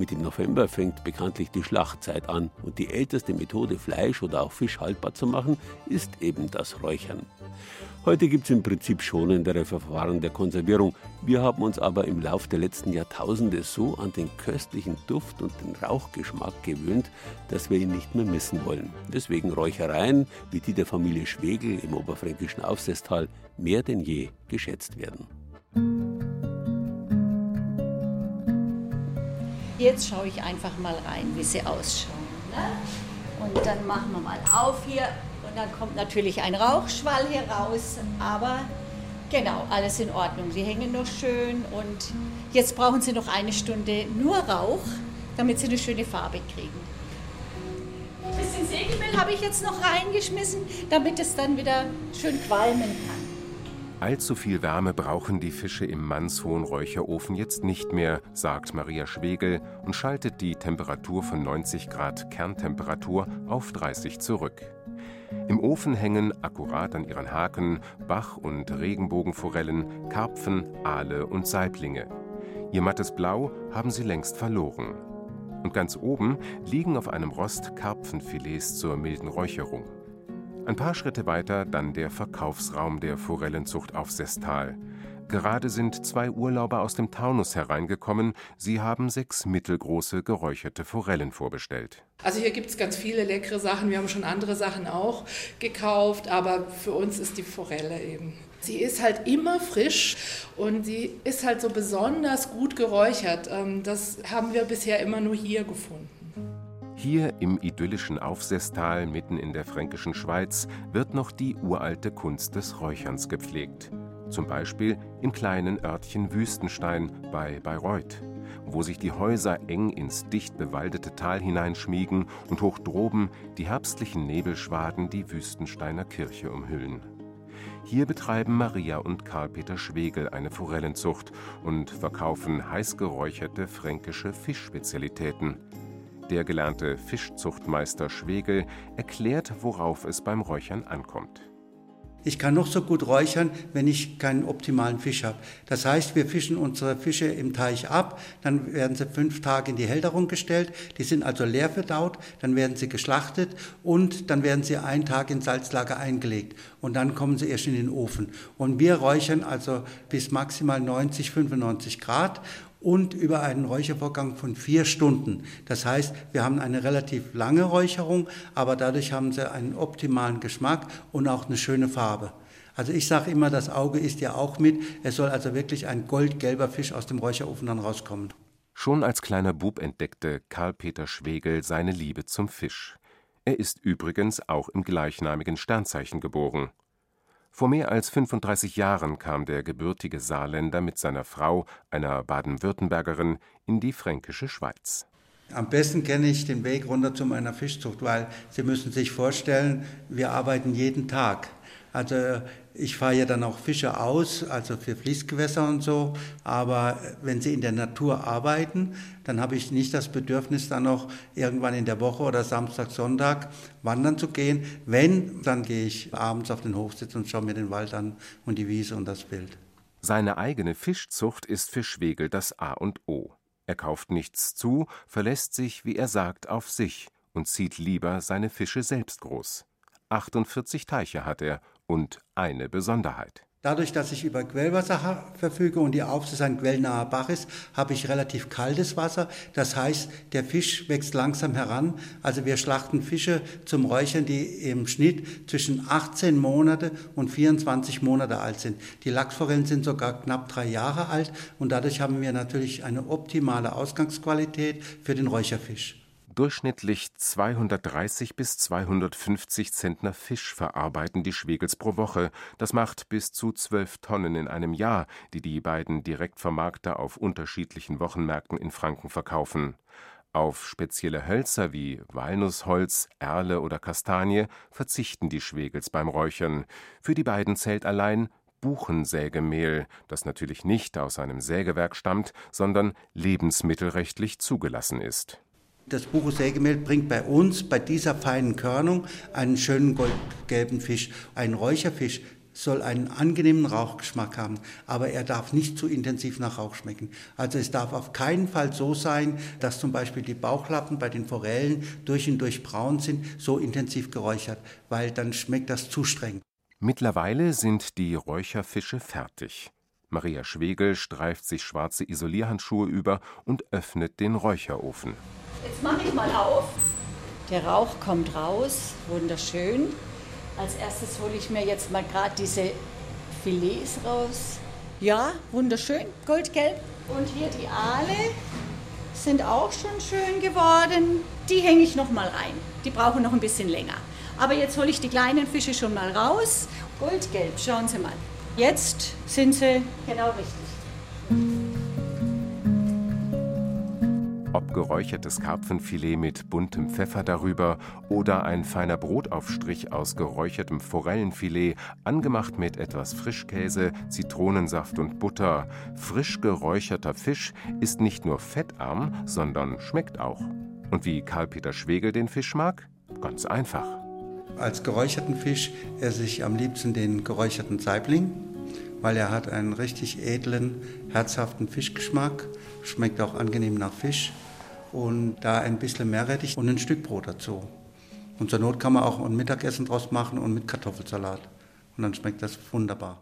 [SPEAKER 2] Mit dem November fängt bekanntlich die Schlachtzeit an und die älteste Methode, Fleisch oder auch Fisch haltbar zu machen, ist eben das Räuchern. Heute gibt es im Prinzip schonendere Verfahren der Konservierung. Wir haben uns aber im Lauf der letzten Jahrtausende so an den köstlichen Duft und den Rauchgeschmack gewöhnt, dass wir ihn nicht mehr missen wollen. Deswegen Räuchereien wie die der Familie Schwegel im oberfränkischen Aufsesstal mehr denn je geschätzt werden.
[SPEAKER 31] Jetzt schaue ich einfach mal rein, wie sie ausschauen. Ne? Und dann machen wir mal auf hier und dann kommt natürlich ein Rauchschwall hier raus, aber genau, alles in Ordnung. Sie hängen noch schön und jetzt brauchen Sie noch eine Stunde nur Rauch, damit Sie eine schöne Farbe kriegen. Ein bisschen Sägemehl habe ich jetzt noch reingeschmissen, damit es dann wieder schön qualmen kann.
[SPEAKER 32] Allzu viel Wärme brauchen die Fische im mannshohen Räucherofen jetzt nicht mehr, sagt Maria Schwegel und schaltet die Temperatur von 90 Grad Kerntemperatur auf 30 zurück. Im Ofen hängen, akkurat an ihren Haken, Bach- und Regenbogenforellen, Karpfen, Aale und Saiblinge. Ihr mattes Blau haben sie längst verloren. Und ganz oben liegen auf einem Rost Karpfenfilets zur milden Räucherung. Ein paar Schritte weiter dann der Verkaufsraum der Forellenzucht auf Sestal. Gerade sind zwei Urlauber aus dem Taunus hereingekommen. Sie haben sechs mittelgroße geräucherte Forellen vorbestellt.
[SPEAKER 33] Also hier gibt es ganz viele leckere Sachen. Wir haben schon andere Sachen auch gekauft, aber für uns ist die Forelle eben. Sie ist halt immer frisch und sie ist halt so besonders gut geräuchert. Ähm, das haben wir bisher immer nur hier gefunden.
[SPEAKER 32] Hier im idyllischen Aufsesstal mitten in der fränkischen Schweiz wird noch die uralte Kunst des Räucherns gepflegt. Zum Beispiel im kleinen Örtchen Wüstenstein bei Bayreuth, wo sich die Häuser eng ins dicht bewaldete Tal hineinschmiegen und hoch droben die herbstlichen Nebelschwaden die Wüstensteiner Kirche umhüllen. Hier betreiben Maria und Karl-Peter Schwegel eine Forellenzucht und verkaufen heiß geräucherte fränkische Fischspezialitäten. Der gelernte Fischzuchtmeister Schwegel erklärt, worauf es beim Räuchern ankommt.
[SPEAKER 34] Ich kann noch so gut räuchern, wenn ich keinen optimalen Fisch habe. Das heißt, wir fischen unsere Fische im Teich ab, dann werden sie fünf Tage in die Hälterung gestellt, die sind also leer verdaut, dann werden sie geschlachtet und dann werden sie einen Tag ins Salzlager eingelegt und dann kommen sie erst in den Ofen. Und wir räuchern also bis maximal 90, 95 Grad und über einen Räuchervorgang von vier Stunden. Das heißt, wir haben eine relativ lange Räucherung, aber dadurch haben sie einen optimalen Geschmack und auch eine schöne Farbe. Also ich sage immer, das Auge ist ja auch mit. Es soll also wirklich ein goldgelber Fisch aus dem Räucherofen dann rauskommen.
[SPEAKER 32] Schon als kleiner Bub entdeckte Karl-Peter Schwegel seine Liebe zum Fisch. Er ist übrigens auch im gleichnamigen Sternzeichen geboren. Vor mehr als 35 Jahren kam der gebürtige Saarländer mit seiner Frau, einer Baden-Württembergerin, in die fränkische Schweiz.
[SPEAKER 34] Am besten kenne ich den Weg runter zu meiner Fischzucht, weil Sie müssen sich vorstellen, wir arbeiten jeden Tag. Also ich fahre ja dann auch Fische aus, also für Fließgewässer und so. Aber wenn sie in der Natur arbeiten, dann habe ich nicht das Bedürfnis, dann noch irgendwann in der Woche oder Samstag, Sonntag wandern zu gehen. Wenn, dann gehe ich abends auf den Hochsitz und schaue mir den Wald an und die Wiese und das Bild.
[SPEAKER 32] Seine eigene Fischzucht ist für Schwegel das A und O. Er kauft nichts zu, verlässt sich, wie er sagt, auf sich und zieht lieber seine Fische selbst groß. 48 Teiche hat er und eine Besonderheit.
[SPEAKER 34] Dadurch, dass ich über Quellwasser verfüge und die Aufsicht ein quellnaher Bach ist, habe ich relativ kaltes Wasser. Das heißt, der Fisch wächst langsam heran. Also wir schlachten Fische zum Räuchern, die im Schnitt zwischen 18 Monate und 24 Monate alt sind. Die Lachsforellen sind sogar knapp drei Jahre alt und dadurch haben wir natürlich eine optimale Ausgangsqualität für den Räucherfisch.
[SPEAKER 32] Durchschnittlich 230 bis 250 Zentner Fisch verarbeiten die Schwegels pro Woche. Das macht bis zu 12 Tonnen in einem Jahr, die die beiden Direktvermarkter auf unterschiedlichen Wochenmärkten in Franken verkaufen. Auf spezielle Hölzer wie Walnussholz, Erle oder Kastanie verzichten die Schwegels beim Räuchern. Für die beiden zählt allein Buchensägemehl, das natürlich nicht aus einem Sägewerk stammt, sondern lebensmittelrechtlich zugelassen ist.
[SPEAKER 34] Das Buche-Sägemehl bringt bei uns, bei dieser feinen Körnung, einen schönen goldgelben Fisch. Ein Räucherfisch soll einen angenehmen Rauchgeschmack haben, aber er darf nicht zu intensiv nach Rauch schmecken. Also es darf auf keinen Fall so sein, dass zum Beispiel die Bauchlappen bei den Forellen durch und durch braun sind, so intensiv geräuchert, weil dann schmeckt das zu streng.
[SPEAKER 32] Mittlerweile sind die Räucherfische fertig. Maria Schwegel streift sich schwarze Isolierhandschuhe über und öffnet den Räucherofen.
[SPEAKER 31] Jetzt mache ich mal auf. Der Rauch kommt raus, wunderschön. Als erstes hole ich mir jetzt mal gerade diese Filets raus. Ja, wunderschön, goldgelb. Und hier die Aale sind auch schon schön geworden. Die hänge ich noch mal rein. Die brauchen noch ein bisschen länger. Aber jetzt hole ich die kleinen Fische schon mal raus. Goldgelb, schauen Sie mal. Jetzt sind sie genau richtig.
[SPEAKER 32] Geräuchertes Karpfenfilet mit buntem Pfeffer darüber oder ein feiner Brotaufstrich aus geräuchertem Forellenfilet, angemacht mit etwas Frischkäse, Zitronensaft und Butter. Frisch geräucherter Fisch ist nicht nur fettarm, sondern schmeckt auch. Und wie Karl-Peter Schwegel den Fisch mag? Ganz einfach.
[SPEAKER 34] Als geräucherten Fisch esse ich am liebsten den geräucherten Saibling, weil er hat einen richtig edlen, herzhaften Fischgeschmack, schmeckt auch angenehm nach Fisch und da ein bisschen Meerrettich und ein Stück Brot dazu. Und zur Not kann man auch ein Mittagessen draus machen und mit Kartoffelsalat. Und dann schmeckt das wunderbar.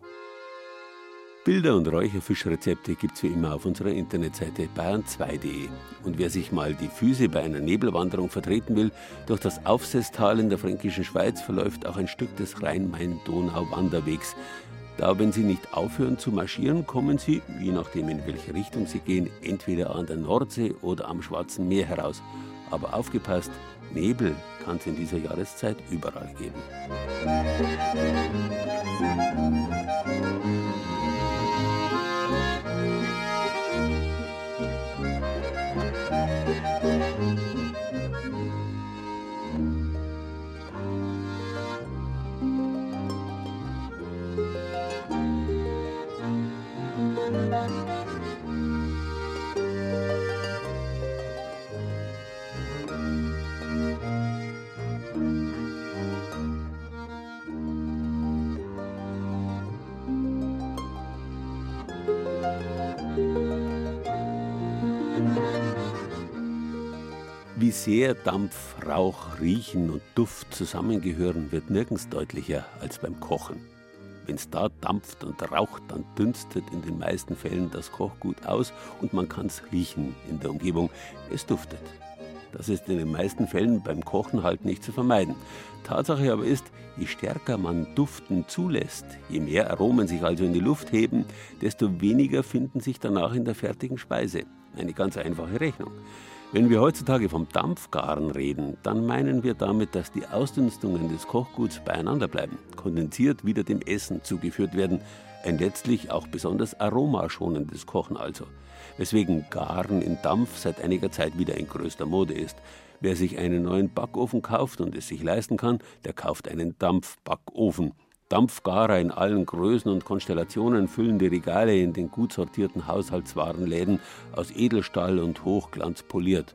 [SPEAKER 2] Bilder und Räucherfischrezepte gibt es wie immer auf unserer Internetseite bayern2.de. Und wer sich mal die Füße bei einer Nebelwanderung vertreten will, durch das Aufsesstal in der fränkischen Schweiz verläuft auch ein Stück des Rhein-Main-Donau-Wanderwegs. Da, wenn Sie nicht aufhören zu marschieren, kommen Sie, je nachdem in welche Richtung Sie gehen, entweder an der Nordsee oder am Schwarzen Meer heraus. Aber aufgepasst, Nebel kann es in dieser Jahreszeit überall geben. Wie sehr Dampf, Rauch, Riechen und Duft zusammengehören, wird nirgends deutlicher als beim Kochen. Wenn es da dampft und raucht, dann dünstet in den meisten Fällen das Kochgut aus und man kann es riechen in der Umgebung. Es duftet. Das ist in den meisten Fällen beim Kochen halt nicht zu vermeiden. Tatsache aber ist, je stärker man Duften zulässt, je mehr Aromen sich also in die Luft heben, desto weniger finden sich danach in der fertigen Speise. Eine ganz einfache Rechnung. Wenn wir heutzutage vom Dampfgaren reden, dann meinen wir damit, dass die Ausdünstungen des Kochguts beieinander bleiben, kondensiert wieder dem Essen zugeführt werden. Ein letztlich auch besonders aromaschonendes Kochen also. Weswegen Garen in Dampf seit einiger Zeit wieder in größter Mode ist. Wer sich einen neuen Backofen kauft und es sich leisten kann, der kauft einen Dampfbackofen. Dampfgarer in allen Größen und Konstellationen füllen die Regale in den gut sortierten Haushaltswarenläden aus Edelstahl und Hochglanz poliert.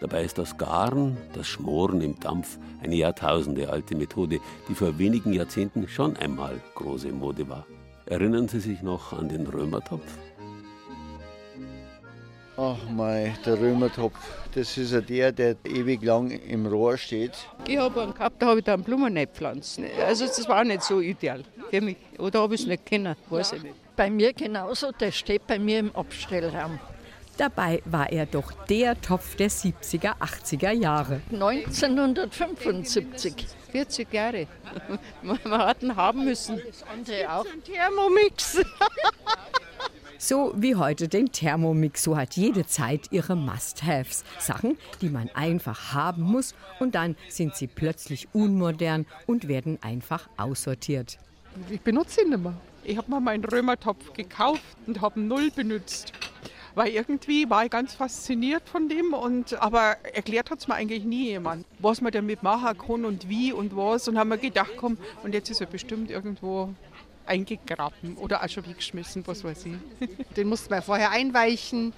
[SPEAKER 2] Dabei ist das Garen, das Schmoren im Dampf, eine Jahrtausende alte Methode, die vor wenigen Jahrzehnten schon einmal große Mode war. Erinnern Sie sich noch an den Römertopf?
[SPEAKER 35] Ach mei, der Römertopf, das ist ja der, der ewig lang im Rohr steht.
[SPEAKER 36] Ich habe einen gehabt, da habe ich da einen Blumen gepflanzt. Also das war nicht so ideal für mich. Oder habe ich es nicht kennen, weiß ja. ich nicht.
[SPEAKER 37] Bei mir genauso, der steht bei mir im Abstellraum.
[SPEAKER 38] Dabei war er doch der Topf der 70er, 80er Jahre.
[SPEAKER 37] 1975.
[SPEAKER 36] 40 Jahre. Man hat ihn haben müssen.
[SPEAKER 37] Das andere auch.
[SPEAKER 36] Thermomix.
[SPEAKER 38] So wie heute den Thermomix, so hat jede Zeit ihre Must-Haves. Sachen, die man einfach haben muss und dann sind sie plötzlich unmodern und werden einfach aussortiert.
[SPEAKER 36] Ich benutze ihn nicht mehr. Ich habe mal meinen Römertopf gekauft und habe null benutzt. Weil irgendwie war ich ganz fasziniert von dem, und, aber erklärt hat es mir eigentlich nie jemand, was man damit machen kann und wie und was. Und haben wir gedacht, komm, und jetzt ist er bestimmt irgendwo eingegraben oder auch schon weggeschmissen, was weiß ich.
[SPEAKER 39] Den musste man vorher einweichen.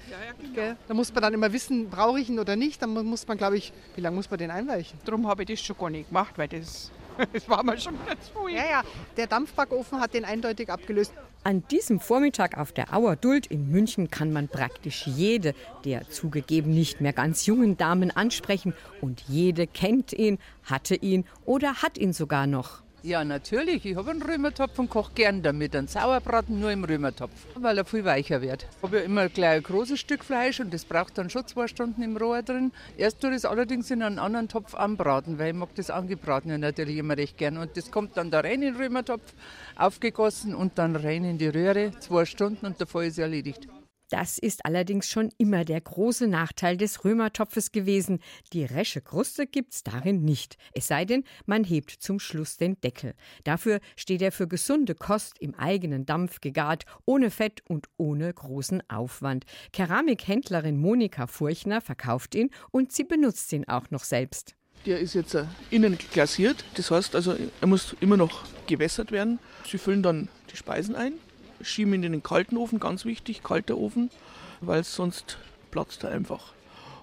[SPEAKER 36] Ja, ja,
[SPEAKER 39] da muss man dann immer wissen, brauche ich ihn oder nicht. Dann muss man, glaube ich, wie lange muss man den einweichen?
[SPEAKER 36] Darum habe ich das schon gar nicht gemacht, weil das, das war mir schon ganz früh.
[SPEAKER 39] Ja, ja, der Dampfbackofen hat den eindeutig abgelöst.
[SPEAKER 38] An diesem Vormittag auf der Auer Duld in München kann man praktisch jede der zugegeben nicht mehr ganz jungen Damen ansprechen und jede kennt ihn, hatte ihn oder hat ihn sogar noch.
[SPEAKER 36] Ja, natürlich. Ich habe einen Römertopf und koche gern damit. Einen Sauerbraten nur im Römertopf, weil er viel weicher wird. Ich habe ja immer gleich ein großes Stück Fleisch und das braucht dann schon zwei Stunden im Rohr drin. Erst tue ich es allerdings in einen anderen Topf anbraten, weil ich mag das angebratene natürlich immer recht gern. Und das kommt dann da rein in den Römertopf, aufgegossen und dann rein in die Röhre, zwei Stunden und der Fall ist erledigt.
[SPEAKER 38] Das ist allerdings schon immer der große Nachteil des Römertopfes gewesen. Die resche Kruste gibt's darin nicht. Es sei denn, man hebt zum Schluss den Deckel. Dafür steht er für gesunde Kost im eigenen Dampf gegart, ohne Fett und ohne großen Aufwand. Keramikhändlerin Monika Furchner verkauft ihn und sie benutzt ihn auch noch selbst.
[SPEAKER 36] Der ist jetzt innen glasiert, das heißt also, er muss immer noch gewässert werden. Sie füllen dann die Speisen ein schieben in den kalten Ofen, ganz wichtig, kalter Ofen, weil sonst platzt er einfach.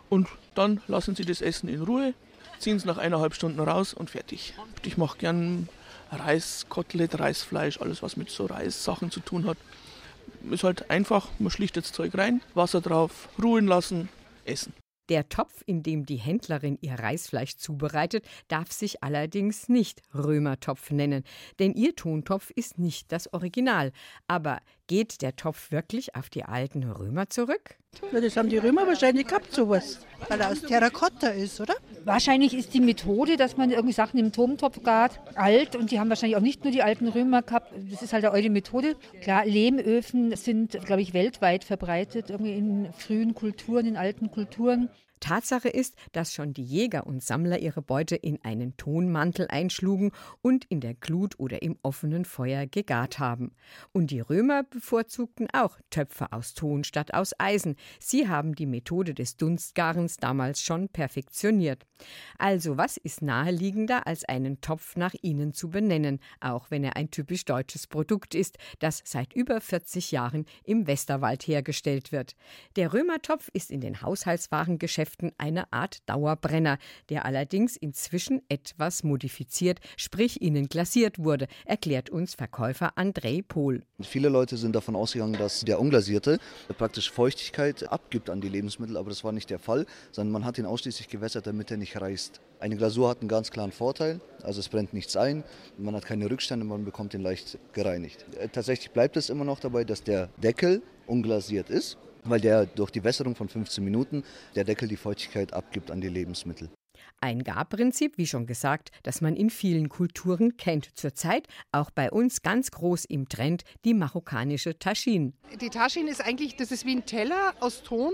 [SPEAKER 36] Und dann lassen Sie das Essen in Ruhe, ziehen es nach eineinhalb Stunden raus und fertig. Ich mache gern Reiskotelett, Reisfleisch, alles was mit so Reissachen zu tun hat. Ist halt einfach, man schlichtet das Zeug rein, Wasser drauf, ruhen lassen, essen.
[SPEAKER 38] Der Topf, in dem die Händlerin ihr Reisfleisch zubereitet, darf sich allerdings nicht Römertopf nennen, denn ihr Tontopf ist nicht das Original. Aber geht der Topf wirklich auf die alten Römer zurück?
[SPEAKER 40] Das haben die Römer wahrscheinlich gehabt, sowas. Weil er aus Terrakotta ist, oder?
[SPEAKER 41] Wahrscheinlich ist die Methode, dass man irgendwie Sachen im Tontopf gart, alt. Und die haben wahrscheinlich auch nicht nur die alten Römer gehabt. Das ist halt eine alte Methode. Klar, Lehmöfen sind, glaube ich, weltweit verbreitet, irgendwie in frühen Kulturen, in alten Kulturen.
[SPEAKER 38] Tatsache ist, dass schon die Jäger und Sammler ihre Beute in einen Tonmantel einschlugen und in der Glut oder im offenen Feuer gegart haben. Und die Römer bevorzugten auch Töpfe aus Ton statt aus Eisen. Sie haben die Methode des Dunstgarens damals schon perfektioniert. Also, was ist naheliegender, als einen Topf nach ihnen zu benennen, auch wenn er ein typisch deutsches Produkt ist, das seit über 40 Jahren im Westerwald hergestellt wird. Der Römertopf ist in den Haushaltswarengeschäften Geschäften eine Art Dauerbrenner, der allerdings inzwischen etwas modifiziert, sprich innen glasiert wurde, erklärt uns Verkäufer André Pohl.
[SPEAKER 42] Viele Leute sind davon ausgegangen, dass der unglasierte praktisch Feuchtigkeit abgibt an die Lebensmittel, aber das war nicht der Fall, sondern man hat ihn ausschließlich gewässert, damit er nicht reißt. Eine Glasur hat einen ganz klaren Vorteil, also es brennt nichts ein, man hat keine Rückstände, man bekommt ihn leicht gereinigt. Äh, tatsächlich bleibt es immer noch dabei, dass der Deckel unglasiert ist weil der durch die Wässerung von 15 Minuten der Deckel die Feuchtigkeit abgibt an die Lebensmittel.
[SPEAKER 38] Ein Garbprinzip, wie schon gesagt, das man in vielen Kulturen kennt. Zurzeit auch bei uns ganz groß im Trend die marokkanische Taschine.
[SPEAKER 39] Die Taschine ist eigentlich, das ist wie ein Teller aus Ton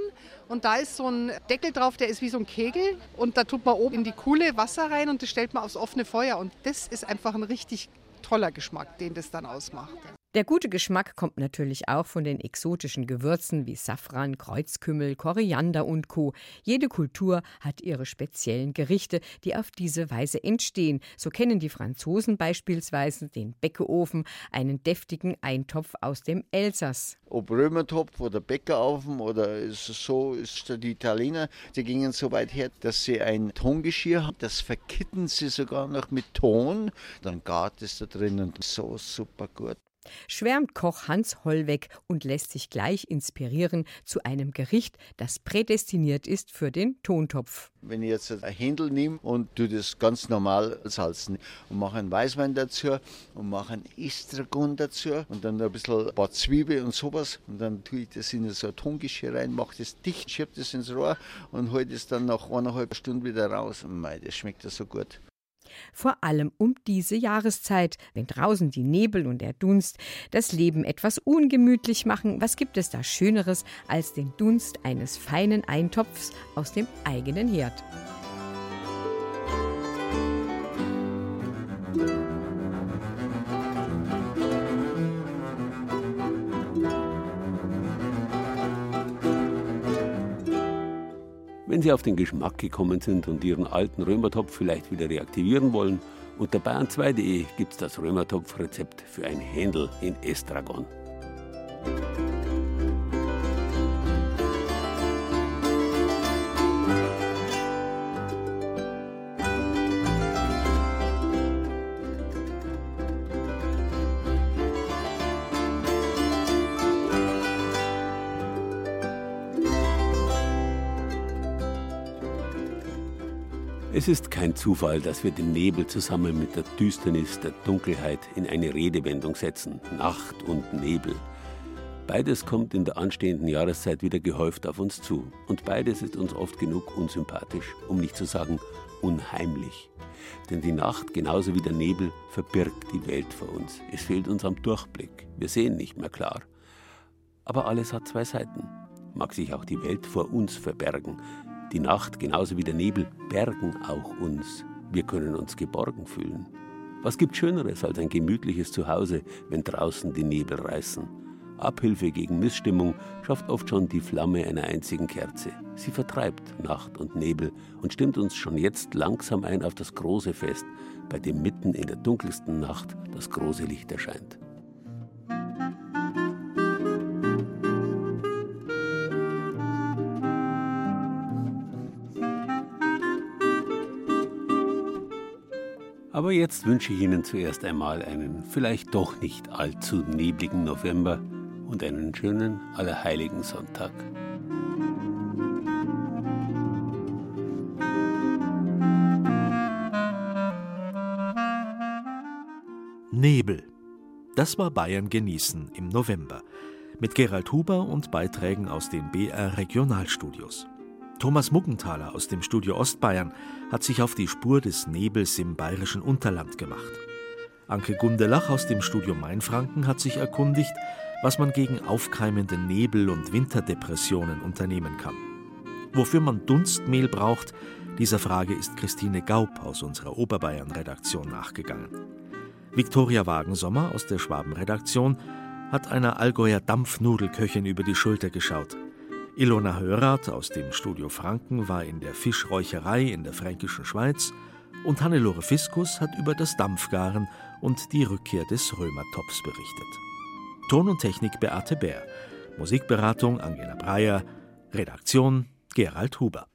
[SPEAKER 39] und da ist so ein Deckel drauf, der ist wie so ein Kegel und da tut man oben in die Kuhle Wasser rein und das stellt man aufs offene Feuer und das ist einfach ein richtig toller Geschmack, den das dann ausmacht.
[SPEAKER 38] Der gute Geschmack kommt natürlich auch von den exotischen Gewürzen wie Safran, Kreuzkümmel, Koriander und Co. Jede Kultur hat ihre speziellen Gerichte, die auf diese Weise entstehen. So kennen die Franzosen beispielsweise den Bäckeofen, einen deftigen Eintopf aus dem Elsass.
[SPEAKER 35] Ob Römertopf oder Bäckerofen oder so ist die Italiener, die gingen so weit her, dass sie ein Tongeschirr haben. Das verkitten sie sogar noch mit Ton. Dann gart es da drin und so super gut
[SPEAKER 38] schwärmt Koch Hans Hollweg und lässt sich gleich inspirieren zu einem Gericht, das prädestiniert ist für den Tontopf.
[SPEAKER 35] Wenn ich jetzt ein Händel nehme und tue das ganz normal salzen und mache einen Weißwein dazu und mache einen Estragon dazu und dann ein bisschen ein paar Zwiebeln und sowas und dann tue ich das in so ein Tongeschirr rein, mache das dicht, schiebe das ins Rohr und halte es dann nach eineinhalb Stunden wieder raus und mei, das schmeckt ja so gut.
[SPEAKER 38] Vor allem um diese Jahreszeit, wenn draußen die Nebel und der Dunst das Leben etwas ungemütlich machen, was gibt es da Schöneres als den Dunst eines feinen Eintopfs aus dem eigenen Herd?
[SPEAKER 2] Wenn Sie auf den Geschmack gekommen sind und Ihren alten Römertopf vielleicht wieder reaktivieren wollen, unter bayern2.de gibt es das Römertopf-Rezept für ein Händel in Estragon. Es ist kein Zufall, dass wir den Nebel zusammen mit der Düsternis der Dunkelheit in eine Redewendung setzen. Nacht und Nebel. Beides kommt in der anstehenden Jahreszeit wieder gehäuft auf uns zu. Und beides ist uns oft genug unsympathisch, um nicht zu sagen unheimlich. Denn die Nacht, genauso wie der Nebel, verbirgt die Welt vor uns. Es fehlt uns am Durchblick. Wir sehen nicht mehr klar. Aber alles hat zwei Seiten. Mag sich auch die Welt vor uns verbergen, die Nacht, genauso wie der Nebel, bergen auch uns. Wir können uns geborgen fühlen. Was gibt Schöneres als ein gemütliches Zuhause, wenn draußen die Nebel reißen? Abhilfe gegen Missstimmung schafft oft schon die Flamme einer einzigen Kerze. Sie vertreibt Nacht und Nebel und stimmt uns schon jetzt langsam ein auf das große Fest, bei dem mitten in der dunkelsten Nacht das große Licht erscheint. Aber jetzt wünsche ich Ihnen zuerst einmal einen vielleicht doch nicht allzu nebligen November und einen schönen Allerheiligen Sonntag.
[SPEAKER 43] Nebel. Das war Bayern genießen im November mit Gerald Huber und Beiträgen aus den BR Regionalstudios. Thomas Muggenthaler aus dem Studio Ostbayern hat sich auf die Spur des Nebels im bayerischen Unterland gemacht. Anke Gundelach aus dem Studio Mainfranken hat sich erkundigt, was man gegen aufkeimende Nebel- und Winterdepressionen unternehmen kann. Wofür man Dunstmehl braucht, dieser Frage ist Christine Gaub aus unserer Oberbayern-Redaktion nachgegangen. Viktoria Wagensommer aus der Schwaben-Redaktion hat einer Allgäuer Dampfnudelköchin über die Schulter geschaut. Ilona Hörath aus dem Studio Franken war in der Fischräucherei in der fränkischen Schweiz und Hannelore Fiskus hat über das Dampfgaren und die Rückkehr des Römertops berichtet. Ton und Technik Beate Bär, Musikberatung Angela Breyer, Redaktion Gerald Huber.